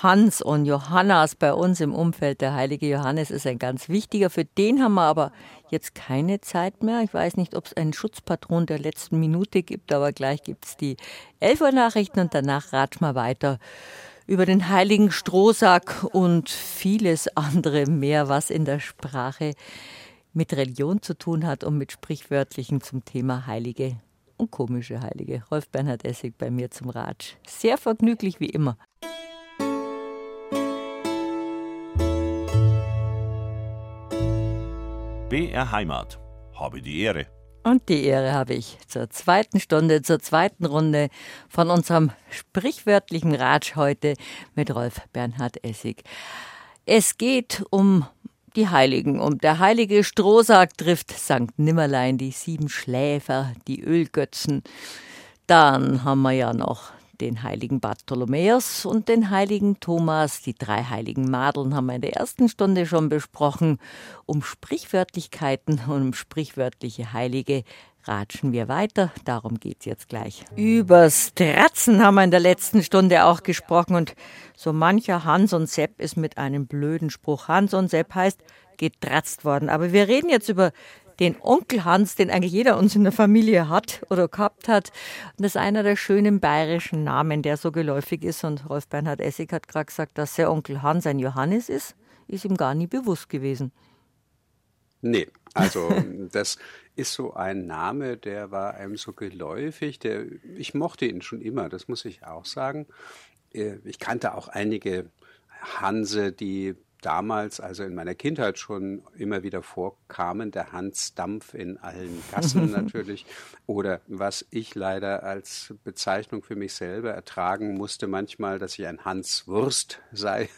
Hans und Johannas bei uns im Umfeld. Der heilige Johannes ist ein ganz wichtiger. Für den haben wir aber jetzt keine Zeit mehr. Ich weiß nicht, ob es einen Schutzpatron der letzten Minute gibt, aber gleich gibt es die Elfer Nachrichten und danach ratschen wir weiter über den heiligen Strohsack und vieles andere mehr, was in der Sprache mit Religion zu tun hat und mit Sprichwörtlichen zum Thema Heilige und komische Heilige. Rolf Bernhard Essig bei mir zum Ratsch. Sehr vergnüglich wie immer. BR Heimat. Habe die Ehre. Und die Ehre habe ich zur zweiten Stunde, zur zweiten Runde von unserem sprichwörtlichen Ratsch heute mit Rolf Bernhard Essig. Es geht um die Heiligen. Um der heilige Strohsack trifft St. Nimmerlein, die sieben Schläfer, die Ölgötzen. Dann haben wir ja noch den heiligen Bartholomäus und den heiligen Thomas. Die drei heiligen Madeln haben wir in der ersten Stunde schon besprochen. Um Sprichwörtlichkeiten und um sprichwörtliche Heilige ratschen wir weiter. Darum geht's jetzt gleich. Übers Stratzen haben wir in der letzten Stunde auch gesprochen und so mancher Hans und Sepp ist mit einem blöden Spruch. Hans und Sepp heißt getratzt worden. Aber wir reden jetzt über den Onkel Hans, den eigentlich jeder uns in der Familie hat oder gehabt hat. Und das ist einer der schönen bayerischen Namen, der so geläufig ist. Und Rolf Bernhard Essig hat gerade gesagt, dass der Onkel Hans ein Johannes ist, ist ihm gar nie bewusst gewesen. Nee, also das ist so ein Name, der war einem so geläufig. Der, ich mochte ihn schon immer, das muss ich auch sagen. Äh, ich kannte auch einige Hanse, die damals, also in meiner Kindheit schon immer wieder vorkamen, der Hans Dampf in allen Gassen natürlich. Oder was ich leider als Bezeichnung für mich selber ertragen musste, manchmal, dass ich ein Hans Wurst sei,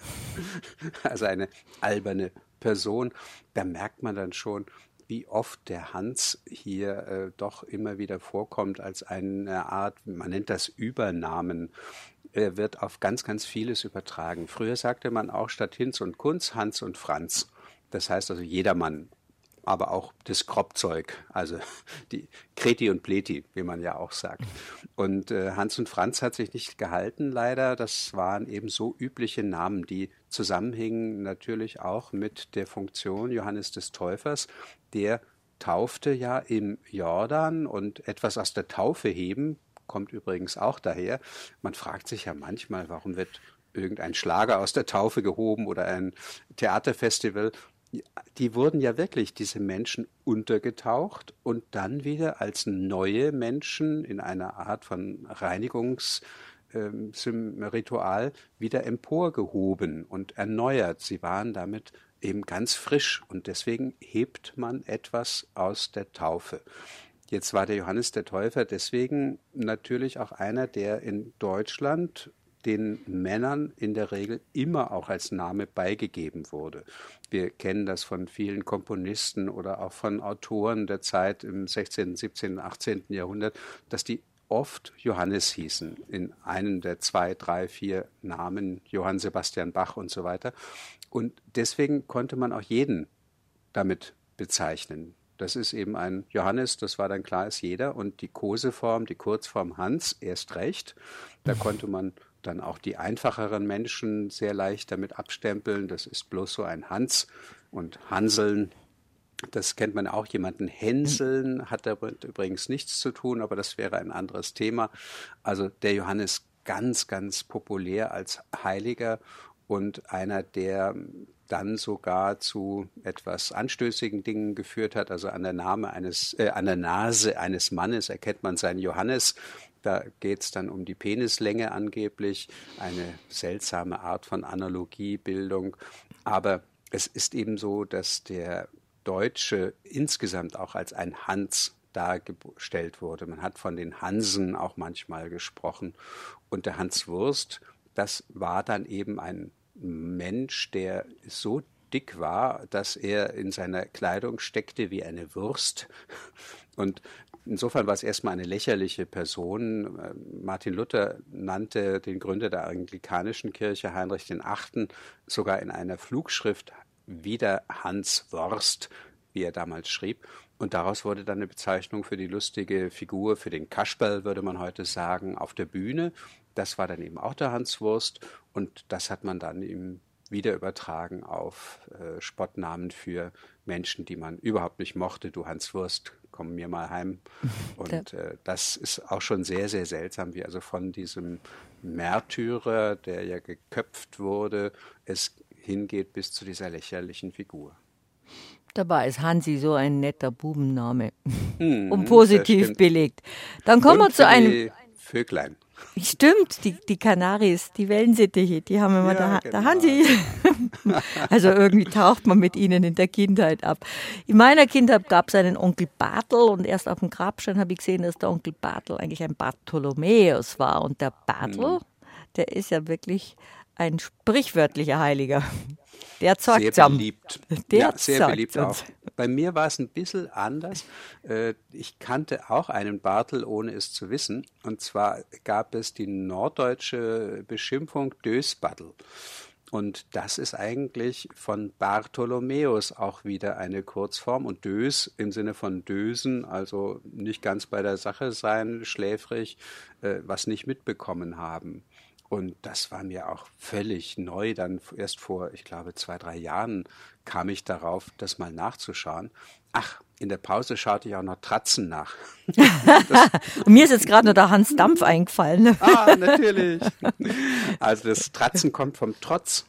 also eine alberne Person. Da merkt man dann schon, wie oft der Hans hier äh, doch immer wieder vorkommt als eine Art, man nennt das Übernamen. Er wird auf ganz, ganz vieles übertragen. Früher sagte man auch statt Hinz und Kunz Hans und Franz. Das heißt also jedermann aber auch das Kropfzeug, also die Kreti und Pleti, wie man ja auch sagt. Und äh, Hans und Franz hat sich nicht gehalten, leider. Das waren eben so übliche Namen, die zusammenhingen natürlich auch mit der Funktion Johannes des Täufers, der taufte ja im Jordan und etwas aus der Taufe heben, kommt übrigens auch daher. Man fragt sich ja manchmal, warum wird irgendein Schlager aus der Taufe gehoben oder ein Theaterfestival die wurden ja wirklich, diese Menschen, untergetaucht und dann wieder als neue Menschen in einer Art von Reinigungsritual ähm, wieder emporgehoben und erneuert. Sie waren damit eben ganz frisch und deswegen hebt man etwas aus der Taufe. Jetzt war der Johannes der Täufer deswegen natürlich auch einer, der in Deutschland den Männern in der Regel immer auch als Name beigegeben wurde. Wir kennen das von vielen Komponisten oder auch von Autoren der Zeit im 16., 17., 18. Jahrhundert, dass die oft Johannes hießen, in einem der zwei, drei, vier Namen, Johann Sebastian Bach und so weiter. Und deswegen konnte man auch jeden damit bezeichnen. Das ist eben ein Johannes, das war dann klar, ist jeder. Und die Koseform, die Kurzform Hans, erst recht. Da konnte man dann auch die einfacheren Menschen sehr leicht damit abstempeln. Das ist bloß so ein Hans und Hanseln. Das kennt man auch. Jemanden hänseln hat damit übrigens nichts zu tun, aber das wäre ein anderes Thema. Also der Johannes ganz, ganz populär als Heiliger und einer, der dann sogar zu etwas anstößigen Dingen geführt hat. Also an der, Name eines, äh, an der Nase eines Mannes erkennt man seinen Johannes. Da geht es dann um die Penislänge angeblich, eine seltsame Art von Analogiebildung. Aber es ist eben so, dass der Deutsche insgesamt auch als ein Hans dargestellt wurde. Man hat von den Hansen auch manchmal gesprochen. Und der Hans Wurst, das war dann eben ein Mensch, der so dick war, dass er in seiner Kleidung steckte wie eine Wurst. Und Insofern war es erstmal eine lächerliche Person. Martin Luther nannte den Gründer der anglikanischen Kirche, Heinrich VIII., sogar in einer Flugschrift wieder Hans Worst, wie er damals schrieb. Und daraus wurde dann eine Bezeichnung für die lustige Figur, für den Kasperl, würde man heute sagen, auf der Bühne. Das war dann eben auch der Hans Wurst. Und das hat man dann ihm wieder übertragen auf äh, Spottnamen für Menschen, die man überhaupt nicht mochte. Du Hans Wurst, komm mir mal heim. Und äh, das ist auch schon sehr, sehr seltsam, wie also von diesem Märtyrer, der ja geköpft wurde, es hingeht bis zu dieser lächerlichen Figur. Dabei ist Hansi so ein netter Bubenname hm, und positiv belegt. Dann kommen und wir zu einem Vöglein. Stimmt, die, die Kanaris, die Wellensittiche, die haben immer ja, da, genau. da Hansi. also irgendwie taucht man mit ihnen in der Kindheit ab. In meiner Kindheit gab es einen Onkel Bartel und erst auf dem Grabstein habe ich gesehen, dass der Onkel Bartel eigentlich ein Bartholomäus war. Und der Bartel, mhm. der ist ja wirklich ein sprichwörtlicher Heiliger. Der zeugt Sehr beliebt. Der ja, sehr beliebt auch. Bei mir war es ein bisschen anders. Äh, ich kannte auch einen Bartel, ohne es zu wissen. Und zwar gab es die norddeutsche Beschimpfung Dösbattel. Und das ist eigentlich von Bartholomäus auch wieder eine Kurzform. Und Dös im Sinne von Dösen, also nicht ganz bei der Sache sein, schläfrig, äh, was nicht mitbekommen haben. Und das war mir auch völlig neu. Dann erst vor, ich glaube, zwei, drei Jahren kam ich darauf, das mal nachzuschauen. Ach, in der Pause schaute ich auch noch Tratzen nach. Und mir ist jetzt gerade nur der Hans Dampf eingefallen. ah, natürlich. Also das Tratzen kommt vom Trotz.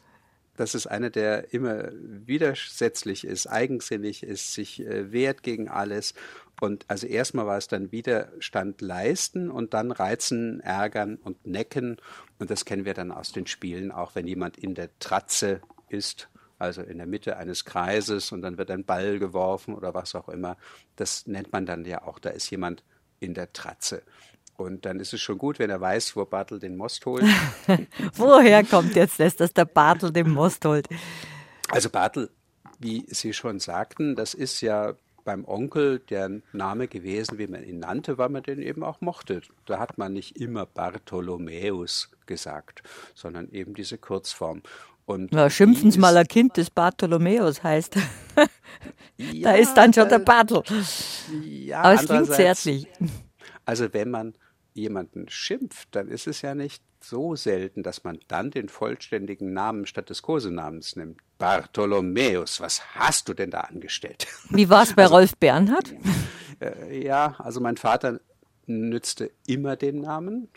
Das ist einer, der immer widersetzlich ist, eigensinnig ist, sich äh, wehrt gegen alles und also erstmal war es dann Widerstand leisten und dann reizen, ärgern und necken. Und das kennen wir dann aus den Spielen, auch wenn jemand in der Tratze ist, also in der Mitte eines Kreises und dann wird ein Ball geworfen oder was auch immer. Das nennt man dann ja auch, da ist jemand in der Tratze. Und dann ist es schon gut, wenn er weiß, wo Bartel den Most holt. Woher kommt jetzt das, dass der Bartel den Most holt? Also Bartel, wie Sie schon sagten, das ist ja beim Onkel der Name gewesen, wie man ihn nannte, weil man den eben auch mochte. Da hat man nicht immer Bartholomäus gesagt, sondern eben diese Kurzform. Und ja, schimpfen Sie mal ein Kind, das Bartholomäus heißt. ja, da ist dann schon der Bartel. Ja, Aber es klingt zärtlich. Also wenn man jemanden schimpft, dann ist es ja nicht so selten, dass man dann den vollständigen Namen statt des Kosenamens nimmt. Bartholomäus, was hast du denn da angestellt? Wie war es bei also, Rolf Bernhard? Äh, ja, also mein Vater nützte immer den Namen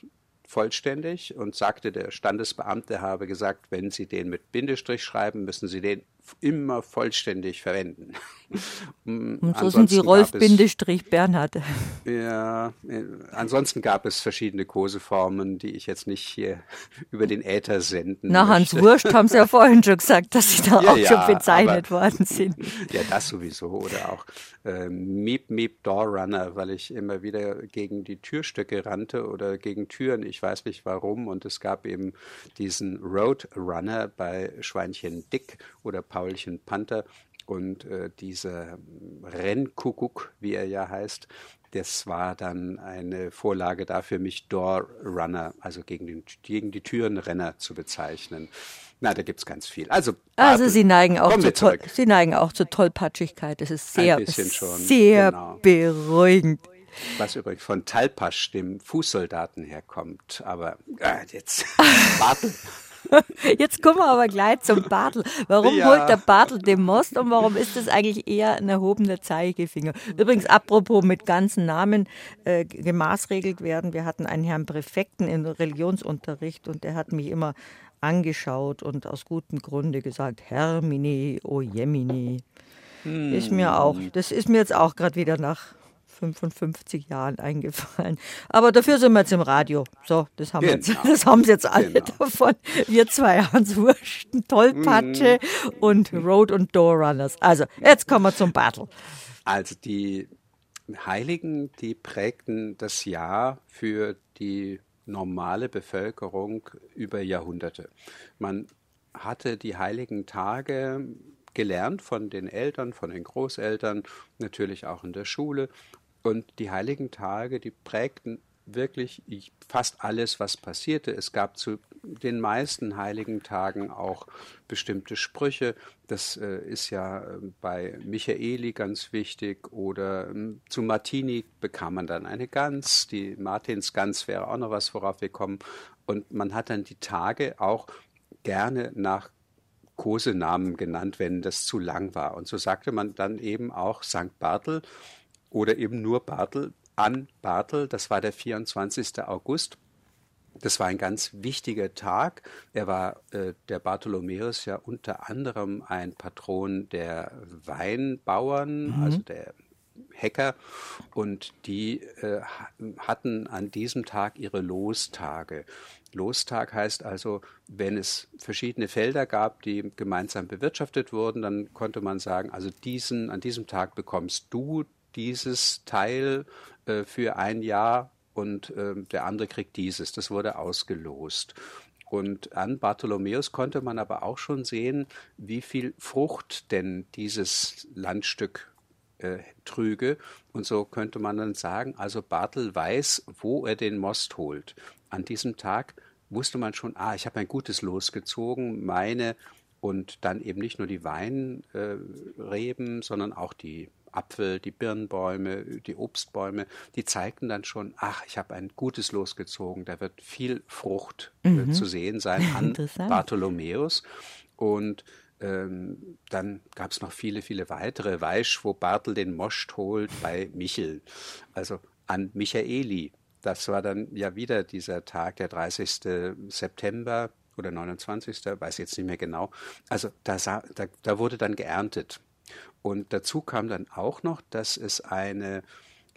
vollständig und sagte, der Standesbeamte habe gesagt, wenn Sie den mit Bindestrich schreiben, müssen Sie den immer vollständig verwenden. Und so sind Sie Rolf Bindestrich Bernhard. Ja, äh, ansonsten gab es verschiedene Koseformen, die ich jetzt nicht hier über den Äther senden Na, Hans Wurscht haben Sie ja vorhin schon gesagt, dass Sie da ja, auch ja, schon bezeichnet aber, worden sind. Ja, das sowieso. Oder auch äh, Meep Meep Door Runner, weil ich immer wieder gegen die Türstöcke rannte oder gegen Türen. Ich weiß nicht warum. Und es gab eben diesen Road Runner bei Schweinchen Dick oder Paulchen Panther und äh, dieser Rennkuckuck, wie er ja heißt, das war dann eine Vorlage dafür, mich Door Runner, also gegen, den, gegen die Türenrenner zu bezeichnen. Na, da gibt es ganz viel. Also, also Sie, neigen auch zu toll, Sie neigen auch zur Tollpatschigkeit. Das ist sehr, sehr genau. beruhigend. Was übrigens von Talpasch, dem Fußsoldaten, herkommt. Aber äh, jetzt Bartel. Jetzt kommen wir aber gleich zum Bartel. Warum ja. holt der Bartel den Most und warum ist das eigentlich eher ein erhobener Zeigefinger? Übrigens, apropos mit ganzen Namen äh, gemaßregelt werden. Wir hatten einen Herrn Präfekten im Religionsunterricht und der hat mich immer angeschaut und aus gutem Grunde gesagt, Hermine, o Jemine. Hm. Ist mir auch, das ist mir jetzt auch gerade wieder nach 55 Jahren eingefallen. Aber dafür sind wir jetzt im Radio. So, das haben, genau. jetzt, das haben sie jetzt alle genau. davon. Wir zwei Hans Wursten, Tollpatsche mm. und Road- und Door-Runners. Also, jetzt kommen wir zum Battle. Also, die Heiligen, die prägten das Jahr für die normale Bevölkerung über Jahrhunderte. Man hatte die heiligen Tage gelernt von den Eltern, von den Großeltern, natürlich auch in der Schule und die heiligen Tage, die prägten wirklich fast alles, was passierte. Es gab zu den meisten heiligen Tagen auch bestimmte Sprüche. Das äh, ist ja äh, bei Michaeli ganz wichtig oder äh, zu Martini bekam man dann eine Gans. Die Martinsgans wäre auch noch was, worauf wir kommen. Und man hat dann die Tage auch gerne nach Kosenamen genannt, wenn das zu lang war. Und so sagte man dann eben auch St. Bartel oder eben nur Bartel an Bartel. Das war der 24. August. Das war ein ganz wichtiger Tag. Er war äh, der Bartholomäus ja unter anderem ein Patron der Weinbauern, mhm. also der Hacker und die äh, hatten an diesem Tag ihre Lostage. Lostag heißt also, wenn es verschiedene Felder gab, die gemeinsam bewirtschaftet wurden, dann konnte man sagen, also diesen, an diesem Tag bekommst du dieses Teil äh, für ein Jahr und äh, der andere kriegt dieses. Das wurde ausgelost. Und an Bartholomäus konnte man aber auch schon sehen, wie viel Frucht denn dieses Landstück äh, trüge. Und so könnte man dann sagen, also Bartel weiß, wo er den Most holt. An diesem Tag wusste man schon, ah, ich habe ein gutes Los gezogen, meine und dann eben nicht nur die Weinreben, sondern auch die Apfel, die Birnbäume, die Obstbäume, die zeigten dann schon, ach, ich habe ein gutes Los gezogen, da wird viel Frucht äh, mhm. äh, zu sehen sein an Bartholomäus. Und ähm, dann gab es noch viele, viele weitere. Weisch, wo Bartel den Most holt bei Michel, also an Michaeli. Das war dann ja wieder dieser Tag, der 30. September oder 29. weiß jetzt nicht mehr genau. Also da, da, da wurde dann geerntet. Und dazu kam dann auch noch, dass es eine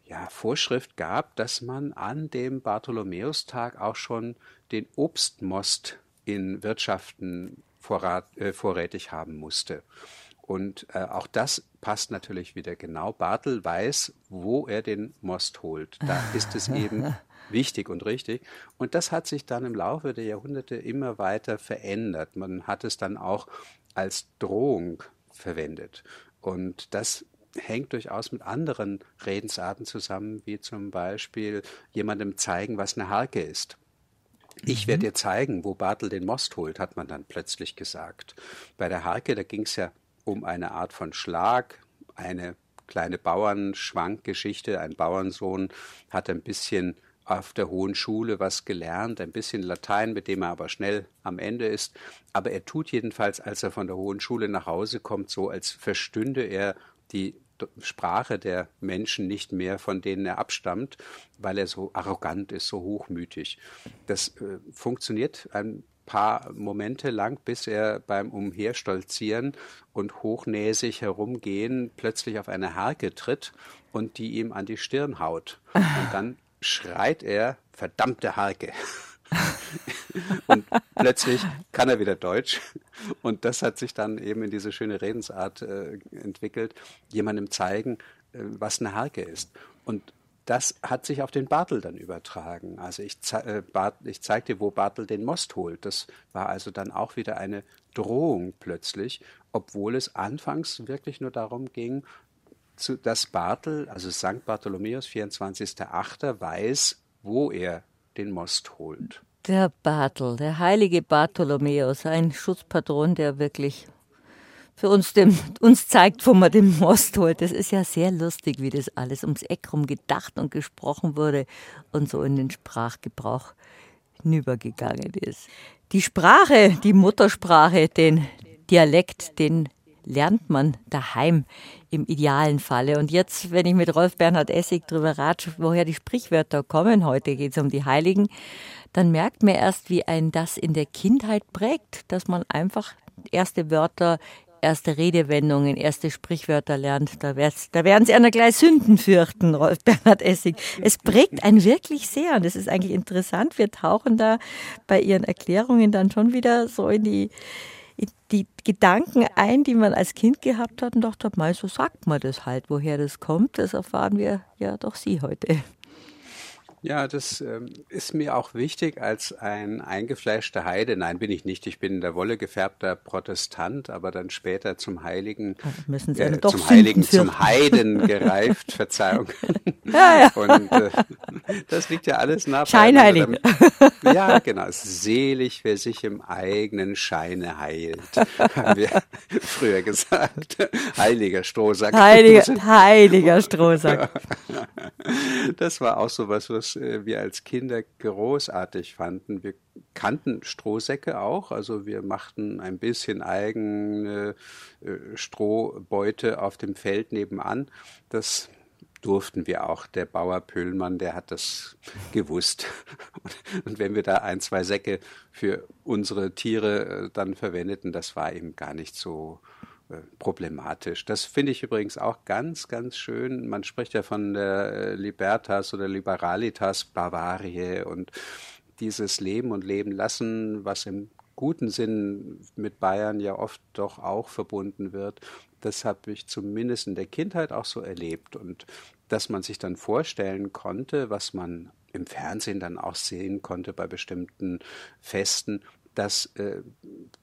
ja, Vorschrift gab, dass man an dem Bartholomäustag auch schon den Obstmost in Wirtschaften vorrat, äh, vorrätig haben musste. Und äh, auch das passt natürlich wieder genau. Bartel weiß, wo er den Most holt. Da ist es eben wichtig und richtig. Und das hat sich dann im Laufe der Jahrhunderte immer weiter verändert. Man hat es dann auch als Drohung verwendet. Und das hängt durchaus mit anderen Redensarten zusammen, wie zum Beispiel jemandem zeigen, was eine Harke ist. Ich werde mhm. dir zeigen, wo Bartel den Most holt, hat man dann plötzlich gesagt. Bei der Harke, da ging es ja um eine Art von Schlag, eine kleine Bauernschwankgeschichte. Ein Bauernsohn hat ein bisschen auf der Hohen Schule was gelernt, ein bisschen Latein, mit dem er aber schnell am Ende ist. Aber er tut jedenfalls, als er von der Hohen Schule nach Hause kommt, so, als verstünde er die Sprache der Menschen nicht mehr, von denen er abstammt, weil er so arrogant ist, so hochmütig. Das äh, funktioniert ein paar Momente lang, bis er beim Umherstolzieren und hochnäsig herumgehen plötzlich auf eine Harke tritt und die ihm an die Stirn haut. Und dann schreit er, verdammte Harke. und plötzlich kann er wieder Deutsch. Und das hat sich dann eben in diese schöne Redensart äh, entwickelt, jemandem zeigen, äh, was eine Harke ist. Und das hat sich auf den Bartel dann übertragen. Also ich, äh, Bart, ich zeig dir, wo Bartel den Most holt. Das war also dann auch wieder eine Drohung plötzlich, obwohl es anfangs wirklich nur darum ging, zu, dass Bartel, also St. Bartholomäus, 24.8., weiß, wo er den Most holt. Der Bartel, der heilige Bartholomäus, ein Schutzpatron, der wirklich für uns, dem, uns zeigt, wo man den Most holt. Das ist ja sehr lustig, wie das alles ums Eck rum gedacht und gesprochen wurde und so in den Sprachgebrauch hinübergegangen ist. Die Sprache, die Muttersprache, den Dialekt, den lernt man daheim im idealen Falle. Und jetzt, wenn ich mit Rolf Bernhard Essig drüber ratsche, woher die Sprichwörter kommen, heute geht es um die Heiligen, dann merkt man erst, wie ein das in der Kindheit prägt, dass man einfach erste Wörter erste Redewendungen, erste Sprichwörter lernt. Da, da werden Sie einer gleich Sünden fürchten, Rolf Bernhard Essig. Es prägt einen wirklich sehr und das ist eigentlich interessant. Wir tauchen da bei Ihren Erklärungen dann schon wieder so in die, die Gedanken ein, die man als Kind gehabt hat und dachte, mal so sagt man das halt. Woher das kommt, das erfahren wir ja doch Sie heute. Ja, das ähm, ist mir auch wichtig als ein eingefleischter Heide. Nein, bin ich nicht. Ich bin der Wolle gefärbter Protestant, aber dann später zum Heiligen, müssen Sie äh, doch zum Heiligen, zum Heiden gereift. Verzeihung. Ja, ja. Und äh, das liegt ja alles nah Scheinheilige. Ja, genau. Selig, wer sich im eigenen Scheine heilt, haben wir früher gesagt. Heiliger Strohsack. Heiliger, heiliger Strohsack. Das war auch so was, was äh, wir als Kinder großartig fanden. Wir kannten Strohsäcke auch, also wir machten ein bisschen eigene äh, Strohbeute auf dem Feld nebenan. Das durften wir auch. Der Bauer Pöhlmann, der hat das gewusst. Und wenn wir da ein, zwei Säcke für unsere Tiere äh, dann verwendeten, das war eben gar nicht so problematisch. Das finde ich übrigens auch ganz, ganz schön. Man spricht ja von der äh, Libertas oder Liberalitas Bavarie und dieses Leben und Leben lassen, was im guten Sinn mit Bayern ja oft doch auch verbunden wird. Das habe ich zumindest in der Kindheit auch so erlebt und dass man sich dann vorstellen konnte, was man im Fernsehen dann auch sehen konnte bei bestimmten Festen, dass äh,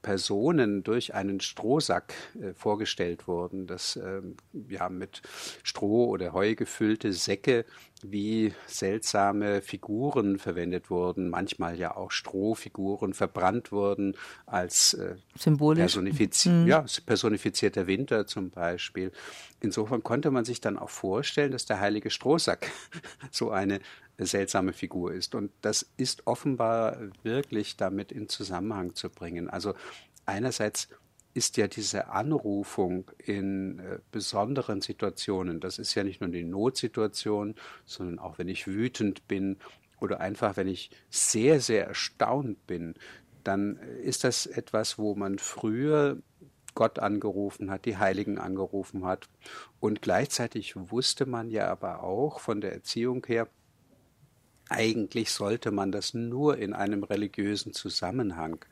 Personen durch einen Strohsack äh, vorgestellt wurden, dass äh, ja mit Stroh oder Heu gefüllte Säcke wie seltsame Figuren verwendet wurden, manchmal ja auch Strohfiguren verbrannt wurden als äh, personifiz mhm. ja, personifizierter Winter zum Beispiel. Insofern konnte man sich dann auch vorstellen, dass der heilige Strohsack so eine seltsame Figur ist. Und das ist offenbar wirklich damit in Zusammenhang zu bringen. Also einerseits ist ja diese Anrufung in äh, besonderen Situationen, das ist ja nicht nur die Notsituation, sondern auch wenn ich wütend bin oder einfach wenn ich sehr, sehr erstaunt bin, dann ist das etwas, wo man früher Gott angerufen hat, die Heiligen angerufen hat. Und gleichzeitig wusste man ja aber auch von der Erziehung her, eigentlich sollte man das nur in einem religiösen Zusammenhang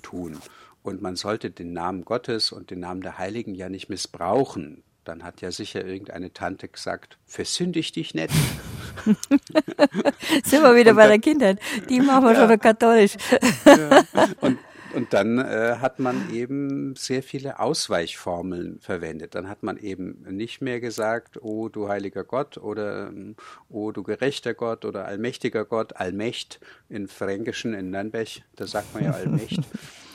tun. Und man sollte den Namen Gottes und den Namen der Heiligen ja nicht missbrauchen. Dann hat ja sicher irgendeine Tante gesagt, versündig dich nicht. Sind wir wieder und bei der Kindheit. Die machen wir ja, schon katholisch. Ja. Und Und dann äh, hat man eben sehr viele Ausweichformeln verwendet. Dann hat man eben nicht mehr gesagt, oh du heiliger Gott oder oh du gerechter Gott oder allmächtiger Gott, Allmächt in Fränkischen in Nürnberg, da sagt man ja Allmächt.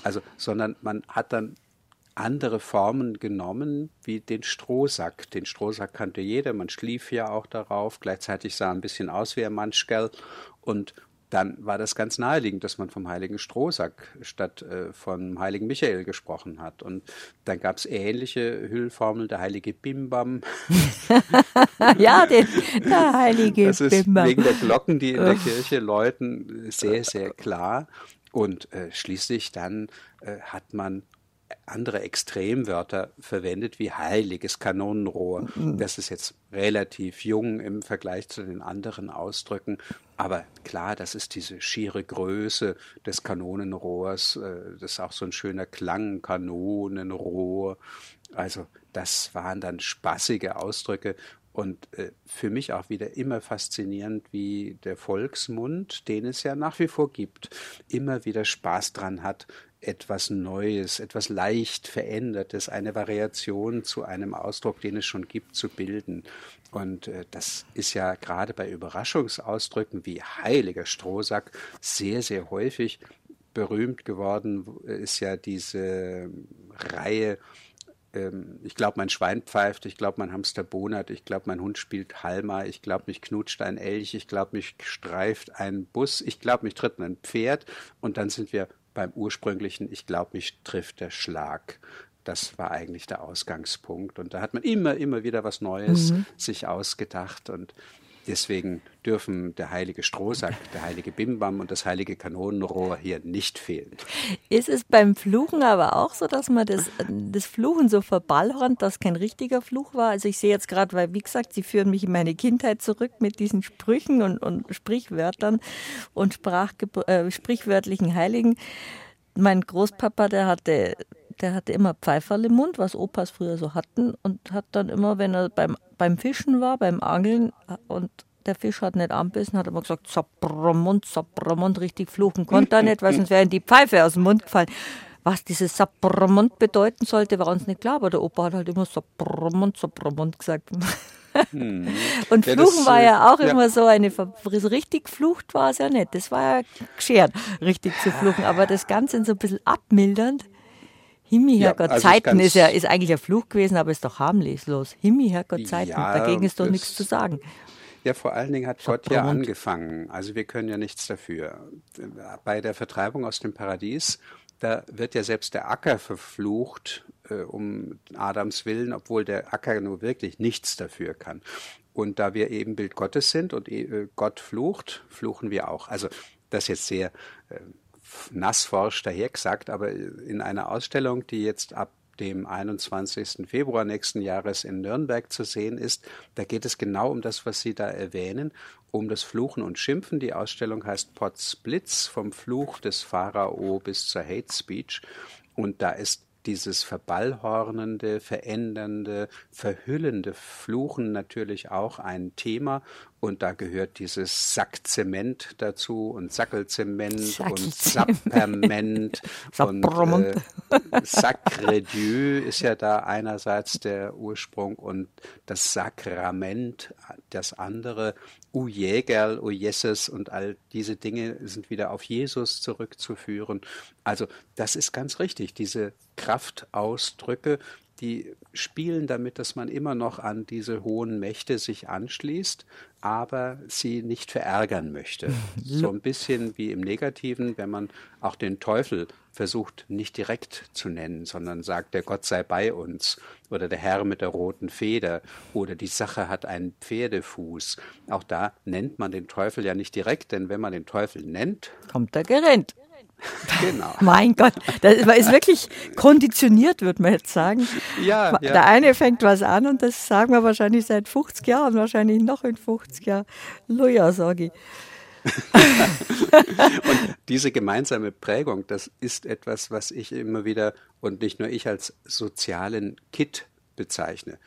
Also, sondern man hat dann andere Formen genommen, wie den Strohsack. Den Strohsack kannte jeder, man schlief ja auch darauf. Gleichzeitig sah ein bisschen aus wie ein Manschgell. Und dann war das ganz naheliegend, dass man vom heiligen Strohsack statt äh, vom heiligen Michael gesprochen hat. Und dann gab es ähnliche Hüllformeln, der heilige Bimbam. ja, den, der heilige das ist Bimbam. Wegen der Glocken, die in der Kirche läuten, sehr, sehr klar. Und äh, schließlich dann äh, hat man andere Extremwörter verwendet wie heiliges Kanonenrohr. Mhm. Das ist jetzt relativ jung im Vergleich zu den anderen Ausdrücken. Aber klar, das ist diese schiere Größe des Kanonenrohrs. Äh, das ist auch so ein schöner Klang, Kanonenrohr. Also das waren dann spaßige Ausdrücke und äh, für mich auch wieder immer faszinierend, wie der Volksmund, den es ja nach wie vor gibt, immer wieder Spaß dran hat, etwas Neues, etwas leicht Verändertes, eine Variation zu einem Ausdruck, den es schon gibt, zu bilden. Und äh, das ist ja gerade bei Überraschungsausdrücken wie heiliger Strohsack sehr, sehr häufig berühmt geworden, ist ja diese Reihe ähm, ich glaube, mein Schwein pfeift, ich glaube, mein Hamster bonert, ich glaube, mein Hund spielt Halma, ich glaube, mich knutscht ein Elch, ich glaube, mich streift ein Bus, ich glaube, mich tritt ein Pferd und dann sind wir beim ursprünglichen, ich glaube, mich trifft der Schlag. Das war eigentlich der Ausgangspunkt. Und da hat man immer, immer wieder was Neues mhm. sich ausgedacht. Und deswegen dürfen der heilige Strohsack, der heilige Bimbam und das heilige Kanonenrohr hier nicht fehlen. Ist es beim Fluchen aber auch so, dass man das, das Fluchen so verballhornt, dass kein richtiger Fluch war? Also ich sehe jetzt gerade, weil wie gesagt, Sie führen mich in meine Kindheit zurück mit diesen Sprüchen und, und Sprichwörtern und äh, sprichwörtlichen Heiligen. Mein Großpapa, der hatte der hatte immer Pfeiferl im Mund, was Opas früher so hatten, und hat dann immer, wenn er beim, beim Fischen war, beim Angeln und der Fisch hat nicht anbissen, hat immer gesagt, Sapramund, Sapramund, richtig fluchen konnte er nicht, weil sonst wäre ihm die Pfeife aus dem Mund gefallen. Was dieses Sapramund bedeuten sollte, war uns nicht klar, aber der Opa hat halt immer Sapramund, Sapramund gesagt. Hm. Und Fluchen ja, das, war ja auch ja. immer so eine, so richtig geflucht war es ja nicht. Das war ja geschert, richtig zu fluchen, aber das Ganze so ein bisschen abmildernd. Himmel, Herrgott, ja, also Zeiten ist ja ist eigentlich ein Fluch gewesen, aber ist doch harmlos. Himmel, Herrgott, Zeiten, ja, dagegen ist doch nichts zu sagen. Ja, vor allen Dingen hat Gott ja angefangen. Also wir können ja nichts dafür. Bei der Vertreibung aus dem Paradies, da wird ja selbst der Acker verflucht äh, um Adams Willen, obwohl der Acker nur wirklich nichts dafür kann. Und da wir eben Bild Gottes sind und äh, Gott flucht, fluchen wir auch. Also das ist jetzt sehr äh, nassforsch dahergesagt, aber in einer Ausstellung, die jetzt ab dem 21. Februar nächsten Jahres in Nürnberg zu sehen ist. Da geht es genau um das, was Sie da erwähnen, um das Fluchen und Schimpfen. Die Ausstellung heißt Potts Blitz vom Fluch des Pharao bis zur Hate Speech. Und da ist dieses verballhornende, verändernde, verhüllende Fluchen natürlich auch ein Thema. Und da gehört dieses Sackzement dazu und Sackelzement und Sapperment und äh, Sacre Dieu ist ja da einerseits der Ursprung und das Sakrament das andere. U Jägerl, U Jesses und all diese Dinge sind wieder auf Jesus zurückzuführen. Also das ist ganz richtig, diese Kraftausdrücke, die spielen damit, dass man immer noch an diese hohen Mächte sich anschließt, aber sie nicht verärgern möchte. So ein bisschen wie im Negativen, wenn man auch den Teufel versucht nicht direkt zu nennen, sondern sagt, der Gott sei bei uns oder der Herr mit der roten Feder oder die Sache hat einen Pferdefuß. Auch da nennt man den Teufel ja nicht direkt, denn wenn man den Teufel nennt, kommt er gerannt. Genau. mein Gott, das ist wirklich konditioniert, würde man jetzt sagen. Ja, ja, Der eine fängt was an und das sagen wir wahrscheinlich seit 50 Jahren, wahrscheinlich noch in 50 Jahren. Loja, sage ich. und diese gemeinsame Prägung, das ist etwas, was ich immer wieder und nicht nur ich als sozialen Kit bezeichne.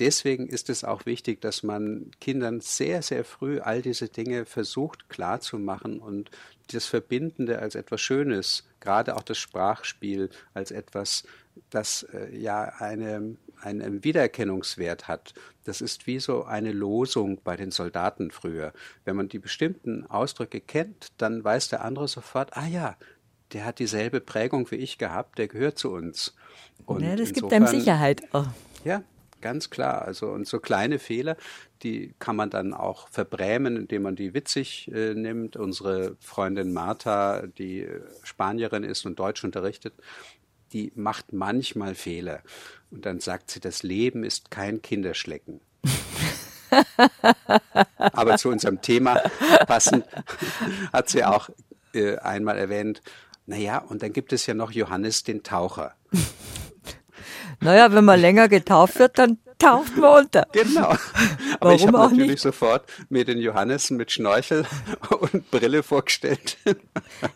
Deswegen ist es auch wichtig, dass man Kindern sehr, sehr früh all diese Dinge versucht klarzumachen und das Verbindende als etwas Schönes, gerade auch das Sprachspiel als etwas, das äh, ja eine, einen Wiedererkennungswert hat. Das ist wie so eine Losung bei den Soldaten früher. Wenn man die bestimmten Ausdrücke kennt, dann weiß der andere sofort, ah ja, der hat dieselbe Prägung wie ich gehabt, der gehört zu uns. Und ja, das gibt einem Sicherheit. Oh. Ja, ganz klar. Also und so kleine Fehler, die kann man dann auch verbrämen, indem man die witzig äh, nimmt. Unsere Freundin Martha, die Spanierin ist und Deutsch unterrichtet, die macht manchmal Fehler. Und dann sagt sie, das Leben ist kein Kinderschlecken. Aber zu unserem Thema passend hat sie auch äh, einmal erwähnt, naja, und dann gibt es ja noch Johannes den Taucher. Naja, wenn man länger getauft wird, dann taucht man unter. Genau. Aber Warum ich habe natürlich nicht? sofort mir den Johannes mit Schnorchel und Brille vorgestellt.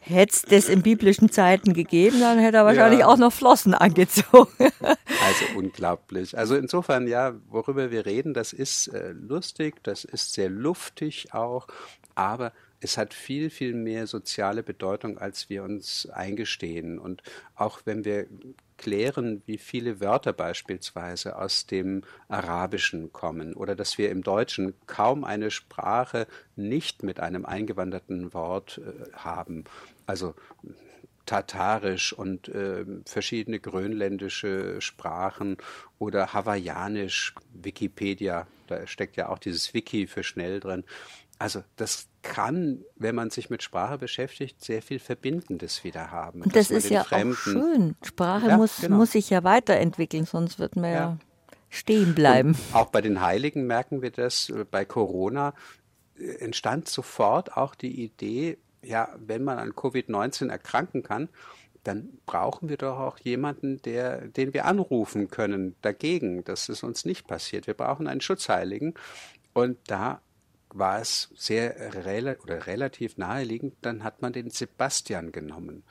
Hätte es das in biblischen Zeiten gegeben, dann hätte er wahrscheinlich ja. auch noch Flossen angezogen. Also unglaublich. Also insofern, ja, worüber wir reden, das ist äh, lustig, das ist sehr luftig auch, aber es hat viel, viel mehr soziale Bedeutung, als wir uns eingestehen. Und auch wenn wir klären, wie viele Wörter beispielsweise aus dem Arabischen kommen oder dass wir im Deutschen kaum eine Sprache nicht mit einem eingewanderten Wort äh, haben. Also Tatarisch und äh, verschiedene grönländische Sprachen oder Hawaiianisch, Wikipedia, da steckt ja auch dieses Wiki für schnell drin. Also das kann, wenn man sich mit Sprache beschäftigt, sehr viel Verbindendes wieder haben. Und das ist ja Fremden, auch schön. Sprache ja, muss, genau. muss sich ja weiterentwickeln, sonst wird man ja, ja stehen bleiben. Und auch bei den Heiligen merken wir das, äh, bei Corona äh, entstand sofort auch die Idee, ja, wenn man an Covid-19 erkranken kann, dann brauchen wir doch auch jemanden, der, den wir anrufen können dagegen, dass es uns nicht passiert. Wir brauchen einen Schutzheiligen. Und da war es sehr rel oder relativ naheliegend, dann hat man den Sebastian genommen.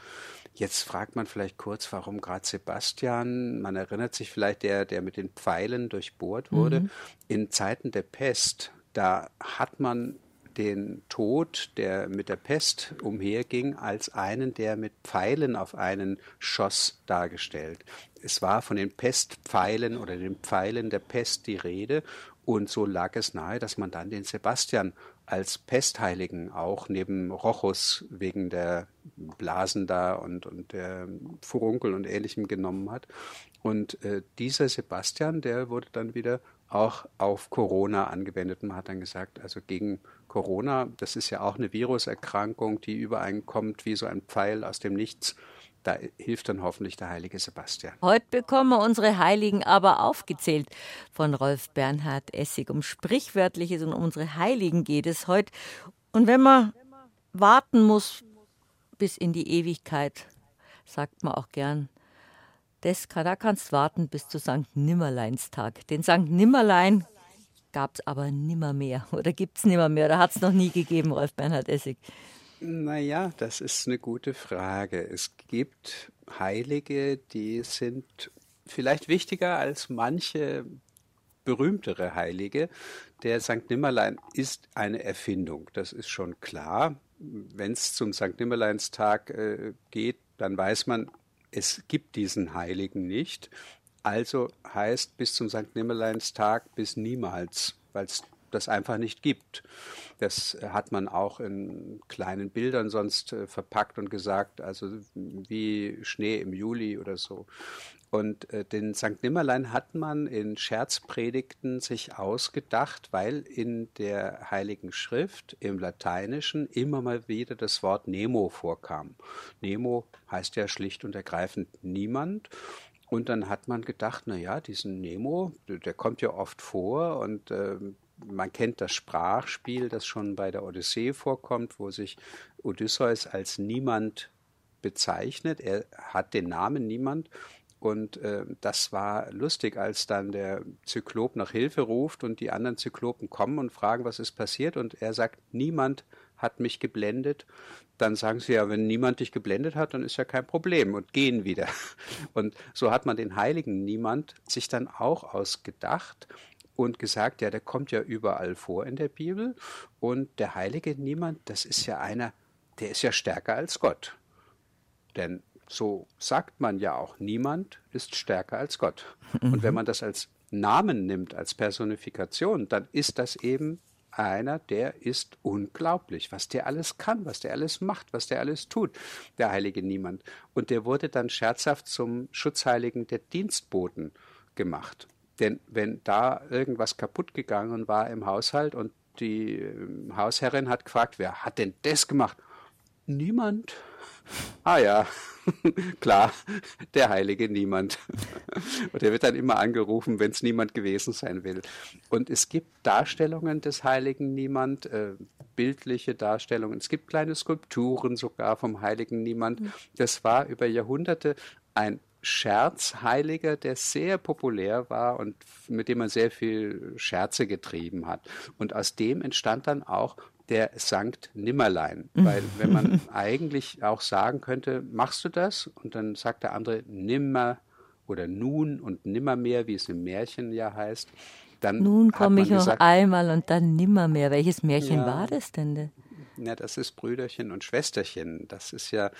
Jetzt fragt man vielleicht kurz, warum gerade Sebastian? Man erinnert sich vielleicht, der, der mit den Pfeilen durchbohrt wurde. Mhm. In Zeiten der Pest, da hat man den Tod, der mit der Pest umherging, als einen, der mit Pfeilen auf einen schoss, dargestellt. Es war von den Pestpfeilen oder den Pfeilen der Pest die Rede und so lag es nahe, dass man dann den Sebastian als Pestheiligen auch neben Rochus wegen der Blasen da und, und der Furunkel und ähnlichem genommen hat. Und äh, dieser Sebastian, der wurde dann wieder auch auf Corona angewendet. Man hat dann gesagt, also gegen Corona, das ist ja auch eine Viruserkrankung, die übereinkommt wie so ein Pfeil aus dem Nichts. Da hilft dann hoffentlich der heilige Sebastian. Heute bekommen wir unsere Heiligen aber aufgezählt von Rolf Bernhard Essig. Um Sprichwörtliches und um unsere Heiligen geht es heute. Und wenn man warten muss bis in die Ewigkeit, sagt man auch gern, das, da kannst warten bis zu St. Nimmerleinstag. Den St. Nimmerlein gab es aber nimmermehr oder gibt es nimmermehr oder hat es noch nie gegeben, Rolf Bernhard Essig. Naja, das ist eine gute Frage. Es gibt Heilige, die sind vielleicht wichtiger als manche berühmtere Heilige. Der St. Nimmerlein ist eine Erfindung, das ist schon klar. Wenn es zum St. Nimmerleinstag äh, geht, dann weiß man, es gibt diesen Heiligen nicht. Also heißt bis zum St. Nimmerleinstag bis niemals, weil es das einfach nicht gibt. Das hat man auch in kleinen Bildern sonst äh, verpackt und gesagt, also wie Schnee im Juli oder so. Und äh, den St. Nimmerlein hat man in Scherzpredigten sich ausgedacht, weil in der Heiligen Schrift im Lateinischen immer mal wieder das Wort Nemo vorkam. Nemo heißt ja schlicht und ergreifend niemand. Und dann hat man gedacht, na ja, diesen Nemo, der kommt ja oft vor und äh, man kennt das Sprachspiel, das schon bei der Odyssee vorkommt, wo sich Odysseus als niemand bezeichnet. Er hat den Namen niemand. Und äh, das war lustig, als dann der Zyklop nach Hilfe ruft und die anderen Zyklopen kommen und fragen, was ist passiert. Und er sagt, niemand hat mich geblendet. Dann sagen sie ja, wenn niemand dich geblendet hat, dann ist ja kein Problem und gehen wieder. Und so hat man den heiligen Niemand sich dann auch ausgedacht und gesagt, ja, der kommt ja überall vor in der Bibel und der heilige Niemand, das ist ja einer, der ist ja stärker als Gott. Denn so sagt man ja auch, niemand ist stärker als Gott. Und wenn man das als Namen nimmt, als Personifikation, dann ist das eben einer, der ist unglaublich, was der alles kann, was der alles macht, was der alles tut, der heilige Niemand. Und der wurde dann scherzhaft zum Schutzheiligen der Dienstboten gemacht. Denn wenn da irgendwas kaputt gegangen war im Haushalt und die ähm, Hausherrin hat gefragt, wer hat denn das gemacht? Niemand. Ah ja, klar, der heilige Niemand. Und der wird dann immer angerufen, wenn es niemand gewesen sein will. Und es gibt Darstellungen des heiligen Niemand, äh, bildliche Darstellungen. Es gibt kleine Skulpturen sogar vom heiligen Niemand. Das war über Jahrhunderte ein Scherzheiliger, der sehr populär war und mit dem man sehr viel Scherze getrieben hat. Und aus dem entstand dann auch der Sankt Nimmerlein. Weil wenn man eigentlich auch sagen könnte, machst du das? Und dann sagt der andere nimmer oder nun und nimmermehr, wie es im Märchen ja heißt. Dann nun komme ich gesagt, noch einmal und dann nimmermehr. Welches Märchen ja, war das denn? Ja, das ist Brüderchen und Schwesterchen. Das ist ja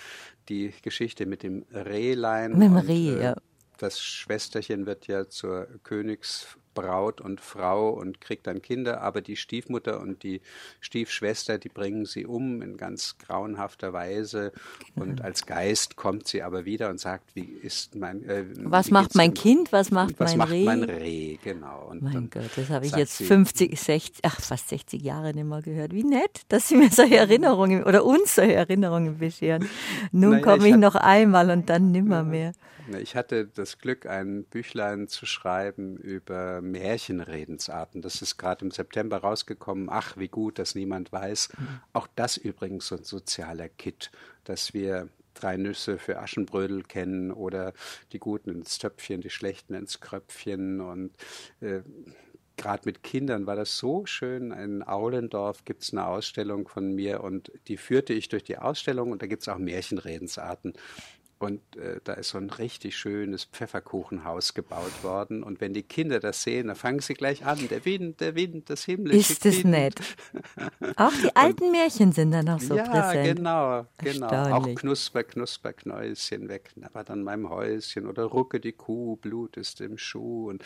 die Geschichte mit dem Rehlein. Mit dem Reh, äh, ja. Das Schwesterchen wird ja zur Königs Braut und Frau und kriegt dann Kinder, aber die Stiefmutter und die Stiefschwester, die bringen sie um in ganz grauenhafter Weise genau. und als Geist kommt sie aber wieder und sagt, wie ist mein äh, Was macht mein Kind, was macht was mein macht Reh? mein Reh, genau. Und mein Gott, das habe ich jetzt 50, 60, ach fast 60 Jahre nicht mehr gehört. Wie nett, dass Sie mir solche Erinnerungen oder uns solche Erinnerungen bescheren. Nun naja, komme ich, ich noch einmal und dann nimmer mehr. Ich hatte das Glück, ein Büchlein zu schreiben über Märchenredensarten. Das ist gerade im September rausgekommen. Ach, wie gut, dass niemand weiß. Mhm. Auch das übrigens so ein sozialer Kit, dass wir drei Nüsse für Aschenbrödel kennen oder die Guten ins Töpfchen, die Schlechten ins Kröpfchen und äh, gerade mit Kindern war das so schön. In Aulendorf gibt es eine Ausstellung von mir und die führte ich durch die Ausstellung und da gibt es auch Märchenredensarten. Und äh, da ist so ein richtig schönes Pfefferkuchenhaus gebaut worden. Und wenn die Kinder das sehen, dann fangen sie gleich an. Der Wind, der Wind, das himmlische Ist es nett. Auch die alten und, Märchen sind dann noch so ja, präsent. Ja, genau, genau. Auch Knusper, Knusper, Knäuschen weg, aber dann meinem Häuschen oder Rucke die Kuh, Blut ist im Schuh. Und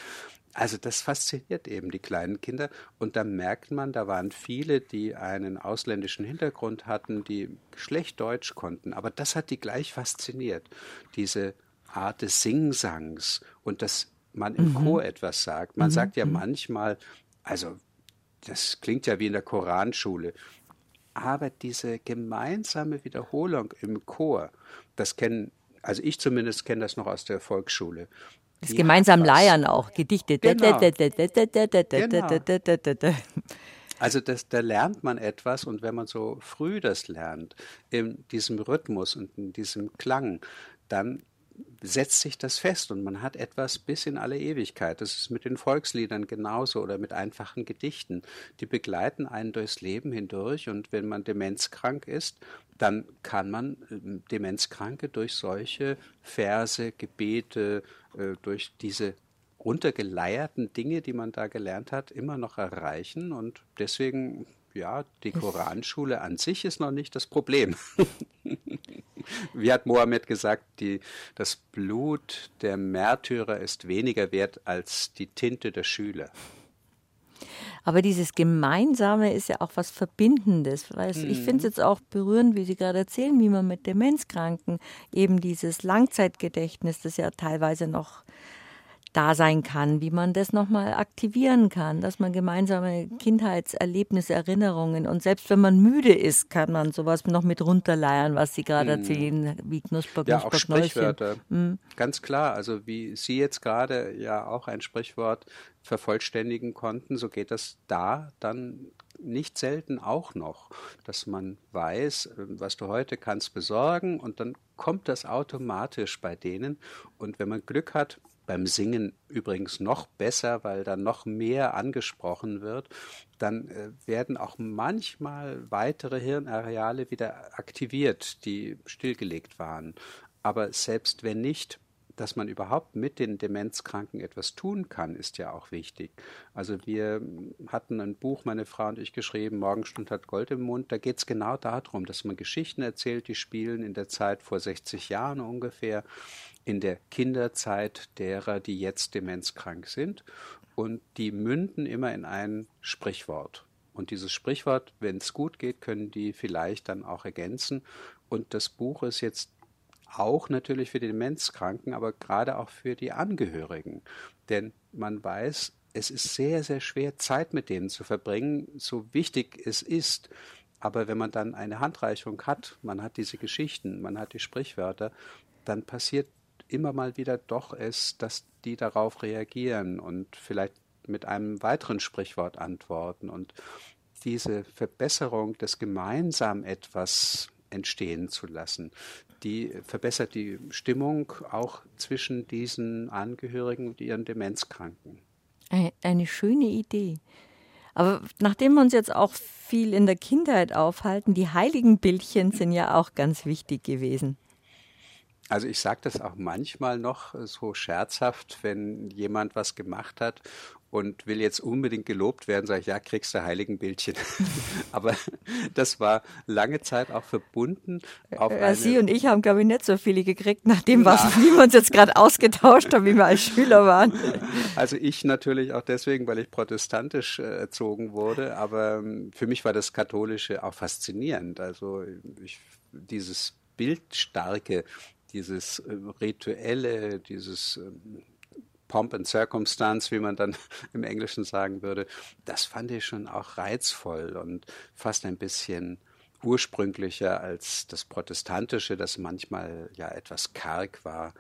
also das fasziniert eben die kleinen Kinder und da merkt man, da waren viele, die einen ausländischen Hintergrund hatten, die schlecht Deutsch konnten, aber das hat die gleich fasziniert, diese Art des Singsangs und dass man im mhm. Chor etwas sagt. Man mhm. sagt ja mhm. manchmal, also das klingt ja wie in der Koranschule, aber diese gemeinsame Wiederholung im Chor, das kennen also ich zumindest kenne das noch aus der Volksschule. Das gemeinsam Leiern auch, Gedichte. Genau. Also das, da lernt man etwas und wenn man so früh das lernt, in diesem Rhythmus und in diesem Klang, dann setzt sich das fest und man hat etwas bis in alle Ewigkeit. Das ist mit den Volksliedern genauso oder mit einfachen Gedichten. Die begleiten einen durchs Leben hindurch und wenn man demenzkrank ist, dann kann man ähm, Demenzkranke durch solche Verse, Gebete, äh, durch diese runtergeleierten Dinge, die man da gelernt hat, immer noch erreichen. Und deswegen, ja, die Koranschule an sich ist noch nicht das Problem. Wie hat Mohammed gesagt, die, das Blut der Märtyrer ist weniger wert als die Tinte der Schüler. Aber dieses Gemeinsame ist ja auch was Verbindendes. Weißt? Mhm. Ich finde es jetzt auch berührend, wie Sie gerade erzählen, wie man mit Demenzkranken eben dieses Langzeitgedächtnis, das ja teilweise noch da sein kann, wie man das nochmal aktivieren kann, dass man gemeinsame Kindheitserlebnisse, Erinnerungen und selbst wenn man müde ist, kann man sowas noch mit runterleiern, was Sie gerade hm. erzählen, wie Knusper, Knusper, Ja, auch Sprichwörter, hm. ganz klar. Also wie Sie jetzt gerade ja auch ein Sprichwort vervollständigen konnten, so geht das da dann nicht selten auch noch, dass man weiß, was du heute kannst besorgen und dann kommt das automatisch bei denen und wenn man Glück hat, beim Singen übrigens noch besser, weil dann noch mehr angesprochen wird, dann äh, werden auch manchmal weitere Hirnareale wieder aktiviert, die stillgelegt waren. Aber selbst wenn nicht, dass man überhaupt mit den Demenzkranken etwas tun kann, ist ja auch wichtig. Also wir hatten ein Buch, meine Frau und ich geschrieben, Morgenstund hat Gold im Mund. Da geht es genau darum, dass man Geschichten erzählt, die spielen in der Zeit vor 60 Jahren ungefähr, in der Kinderzeit derer, die jetzt demenzkrank sind. Und die münden immer in ein Sprichwort. Und dieses Sprichwort, wenn es gut geht, können die vielleicht dann auch ergänzen. Und das Buch ist jetzt auch natürlich für die Demenzkranken, aber gerade auch für die Angehörigen. Denn man weiß, es ist sehr, sehr schwer, Zeit mit denen zu verbringen, so wichtig es ist. Aber wenn man dann eine Handreichung hat, man hat diese Geschichten, man hat die Sprichwörter, dann passiert immer mal wieder doch es, dass die darauf reagieren und vielleicht mit einem weiteren Sprichwort antworten. Und diese Verbesserung des gemeinsam etwas entstehen zu lassen, die verbessert die Stimmung auch zwischen diesen Angehörigen und ihren Demenzkranken. Eine schöne Idee. Aber nachdem wir uns jetzt auch viel in der Kindheit aufhalten, die heiligen Bildchen sind ja auch ganz wichtig gewesen. Also ich sage das auch manchmal noch so scherzhaft, wenn jemand was gemacht hat und will jetzt unbedingt gelobt werden, sage ich, ja, kriegst du Heiligenbildchen. Aber das war lange Zeit auch verbunden auf ja, Sie und ich haben, glaube ich, nicht so viele gekriegt, nachdem was, wie wir uns jetzt gerade ausgetauscht haben, wie wir als Schüler waren. Also ich natürlich auch deswegen, weil ich protestantisch äh, erzogen wurde, aber ähm, für mich war das Katholische auch faszinierend. Also ich, dieses Bildstarke, dieses äh, Rituelle, dieses ähm, Pomp and Circumstance, wie man dann im Englischen sagen würde, das fand ich schon auch reizvoll und fast ein bisschen ursprünglicher als das Protestantische, das manchmal ja etwas karg war.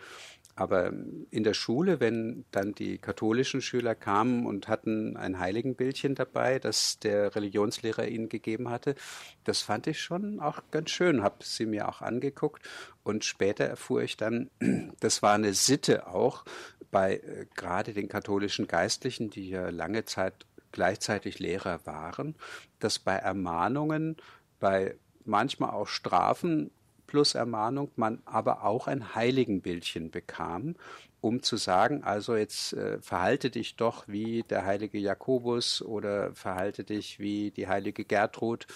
Aber in der Schule, wenn dann die katholischen Schüler kamen und hatten ein Heiligenbildchen dabei, das der Religionslehrer ihnen gegeben hatte, das fand ich schon auch ganz schön, habe sie mir auch angeguckt. Und später erfuhr ich dann, das war eine Sitte auch bei äh, gerade den katholischen Geistlichen, die ja lange Zeit gleichzeitig Lehrer waren, dass bei Ermahnungen, bei manchmal auch Strafen plus Ermahnung man aber auch ein Heiligenbildchen bekam, um zu sagen, also jetzt äh, verhalte dich doch wie der heilige Jakobus oder verhalte dich wie die heilige Gertrud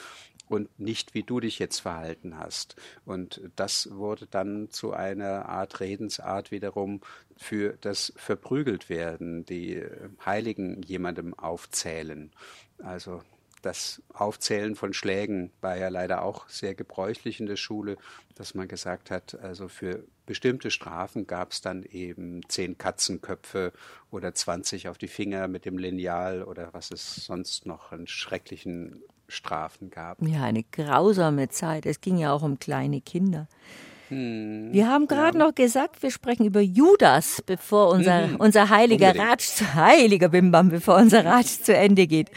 und nicht wie du dich jetzt verhalten hast. Und das wurde dann zu einer Art Redensart wiederum für das Verprügeltwerden, die Heiligen jemandem aufzählen. Also das Aufzählen von Schlägen war ja leider auch sehr gebräuchlich in der Schule, dass man gesagt hat, also für bestimmte Strafen gab es dann eben zehn Katzenköpfe oder zwanzig auf die Finger mit dem Lineal oder was es sonst noch an schrecklichen Strafen gab. Ja, eine grausame Zeit. Es ging ja auch um kleine Kinder. Hm, wir haben gerade ja. noch gesagt, wir sprechen über Judas, bevor unser, mhm. unser heiliger. Ratsch, heiliger Bimbam, bevor unser Ratsch zu Ende geht.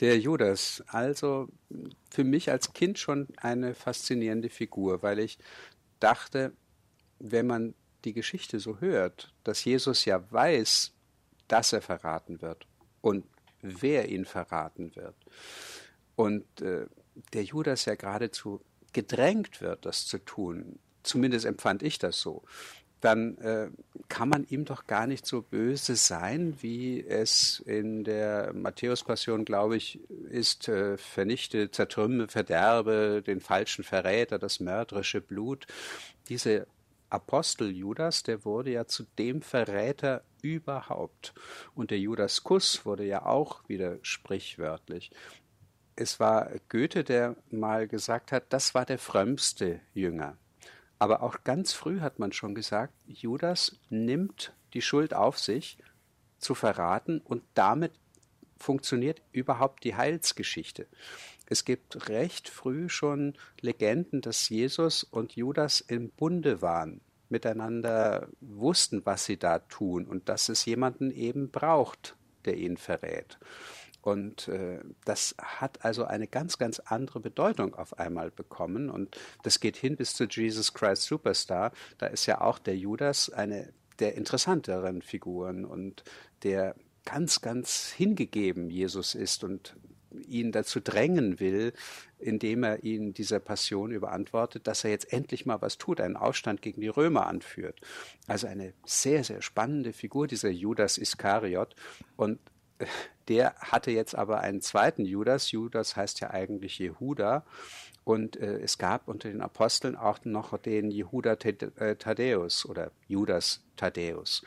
Der Judas, also für mich als Kind schon eine faszinierende Figur, weil ich dachte, wenn man die Geschichte so hört, dass Jesus ja weiß, dass er verraten wird und wer ihn verraten wird. Und äh, der Judas ja geradezu gedrängt wird, das zu tun. Zumindest empfand ich das so dann äh, kann man ihm doch gar nicht so böse sein, wie es in der Matthäus-Passion, glaube ich, ist, äh, vernichte, zertrümme, verderbe den falschen Verräter, das mörderische Blut. Diese Apostel Judas, der wurde ja zu dem Verräter überhaupt. Und der Judas-Kuss wurde ja auch wieder sprichwörtlich. Es war Goethe, der mal gesagt hat, das war der frömmste Jünger. Aber auch ganz früh hat man schon gesagt, Judas nimmt die Schuld auf sich, zu verraten und damit funktioniert überhaupt die Heilsgeschichte. Es gibt recht früh schon Legenden, dass Jesus und Judas im Bunde waren, miteinander wussten, was sie da tun und dass es jemanden eben braucht, der ihn verrät. Und äh, das hat also eine ganz, ganz andere Bedeutung auf einmal bekommen. Und das geht hin bis zu Jesus Christ Superstar. Da ist ja auch der Judas eine der interessanteren Figuren und der ganz, ganz hingegeben Jesus ist und ihn dazu drängen will, indem er ihn dieser Passion überantwortet, dass er jetzt endlich mal was tut, einen Aufstand gegen die Römer anführt. Also eine sehr, sehr spannende Figur, dieser Judas Iskariot. Und äh, der hatte jetzt aber einen zweiten Judas. Judas heißt ja eigentlich Jehuda. Und äh, es gab unter den Aposteln auch noch den Jehuda äh, Thaddäus oder Judas Thaddäus.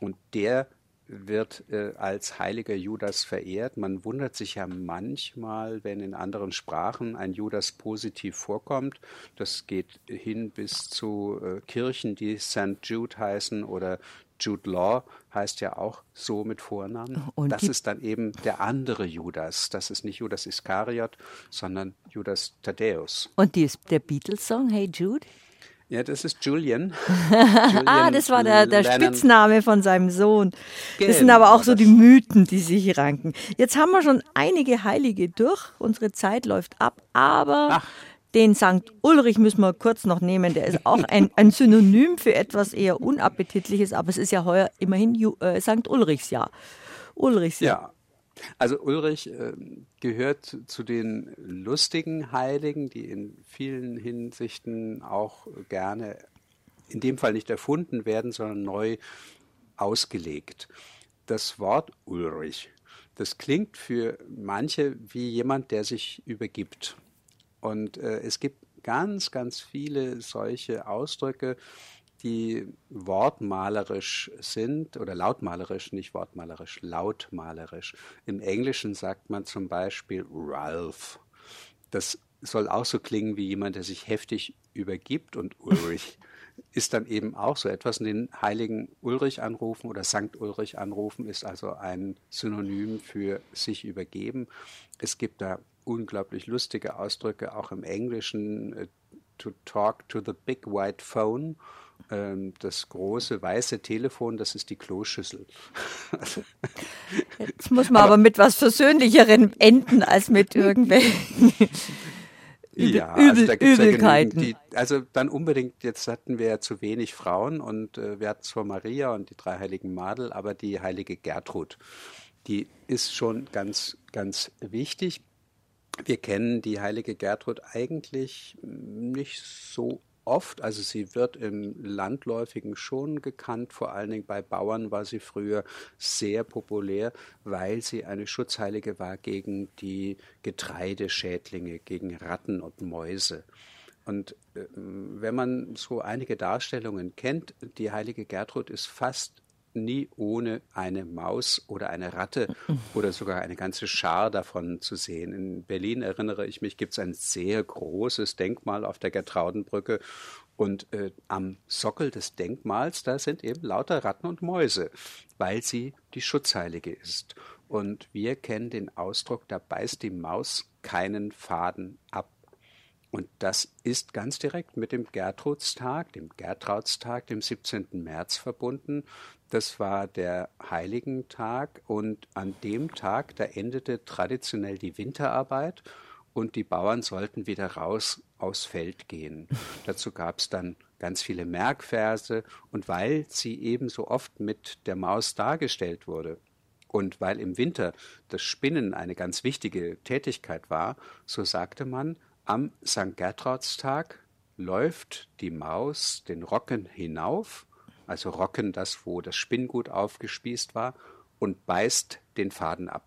Und der wird äh, als heiliger Judas verehrt. Man wundert sich ja manchmal, wenn in anderen Sprachen ein Judas positiv vorkommt. Das geht hin bis zu äh, Kirchen, die St. Jude heißen oder Jude Law heißt ja auch so mit Vornamen. Und das ist dann eben der andere Judas. Das ist nicht Judas Iskariot, sondern Judas Thaddäus. Und die, der Beatles-Song Hey Jude? Ja, das ist Julian. Julian ah, das war der, der Spitzname von seinem Sohn. Genau, das sind aber auch so die Mythen, die sich ranken. Jetzt haben wir schon einige Heilige durch. Unsere Zeit läuft ab, aber Ach. Den St. Ulrich müssen wir kurz noch nehmen. Der ist auch ein, ein Synonym für etwas eher Unappetitliches, aber es ist ja heuer immerhin äh, St. Ulrichsjahr. Ulrichsjahr. Ja. Also Ulrich äh, gehört zu den lustigen Heiligen, die in vielen Hinsichten auch gerne, in dem Fall nicht erfunden werden, sondern neu ausgelegt. Das Wort Ulrich, das klingt für manche wie jemand, der sich übergibt. Und äh, es gibt ganz, ganz viele solche Ausdrücke, die wortmalerisch sind oder lautmalerisch, nicht wortmalerisch, lautmalerisch. Im Englischen sagt man zum Beispiel Ralph. Das soll auch so klingen wie jemand, der sich heftig übergibt und Ulrich ist dann eben auch so etwas. Und den heiligen Ulrich anrufen oder Sankt Ulrich anrufen ist also ein Synonym für sich übergeben. Es gibt da unglaublich lustige Ausdrücke, auch im Englischen, äh, to talk to the big white phone ähm, das große weiße Telefon, das ist die Kloschüssel. Jetzt muss man aber, aber mit was Versöhnlicherem enden als mit irgendwelchen ja, also da gibt's Übelkeiten. Ja die, also dann unbedingt, jetzt hatten wir ja zu wenig Frauen und äh, wir hatten zwar Maria und die drei heiligen Madel, aber die heilige Gertrud, die ist schon ganz, ganz wichtig. Wir kennen die heilige Gertrud eigentlich nicht so oft, also sie wird im Landläufigen schon gekannt, vor allen Dingen bei Bauern war sie früher sehr populär, weil sie eine Schutzheilige war gegen die Getreideschädlinge, gegen Ratten und Mäuse. Und äh, wenn man so einige Darstellungen kennt, die heilige Gertrud ist fast nie ohne eine Maus oder eine Ratte oder sogar eine ganze Schar davon zu sehen. In Berlin erinnere ich mich, gibt es ein sehr großes Denkmal auf der Gertraudenbrücke und äh, am Sockel des Denkmals, da sind eben lauter Ratten und Mäuse, weil sie die Schutzheilige ist. Und wir kennen den Ausdruck, da beißt die Maus keinen Faden ab. Und das ist ganz direkt mit dem Gertrudstag, dem Gertraudstag, dem 17. März verbunden. Das war der Heiligentag und an dem Tag, da endete traditionell die Winterarbeit und die Bauern sollten wieder raus aufs Feld gehen. Dazu gab es dann ganz viele Merkverse und weil sie ebenso oft mit der Maus dargestellt wurde und weil im Winter das Spinnen eine ganz wichtige Tätigkeit war, so sagte man, am St. Gertraudstag läuft die Maus den Rocken hinauf also Rocken, das, wo das Spinngut aufgespießt war, und beißt den Faden ab.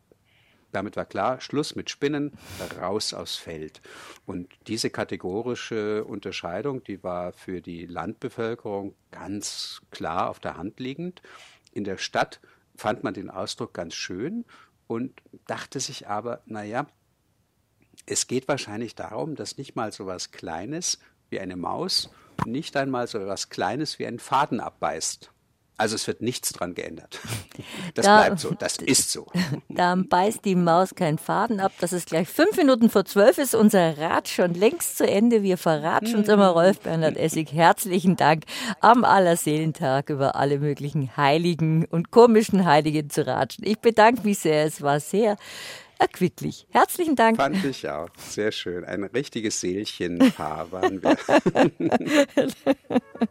Damit war klar, Schluss mit Spinnen, raus aufs Feld. Und diese kategorische Unterscheidung, die war für die Landbevölkerung ganz klar auf der Hand liegend. In der Stadt fand man den Ausdruck ganz schön und dachte sich aber, naja, es geht wahrscheinlich darum, dass nicht mal so was Kleines wie eine Maus nicht einmal so etwas Kleines wie einen Faden abbeißt. Also es wird nichts dran geändert. Das da, bleibt so, das ist so. Da beißt die Maus keinen Faden ab, dass es gleich fünf Minuten vor zwölf ist. Unser Rad schon längst zu Ende. Wir verratschen uns immer Rolf Bernhard Essig. Herzlichen Dank am Allerseelentag über alle möglichen Heiligen und komischen Heiligen zu ratschen. Ich bedanke mich sehr. Es war sehr erquicklich. Herzlichen Dank. Fand ich auch. Sehr schön. Ein richtiges Seelchenpaar waren wir.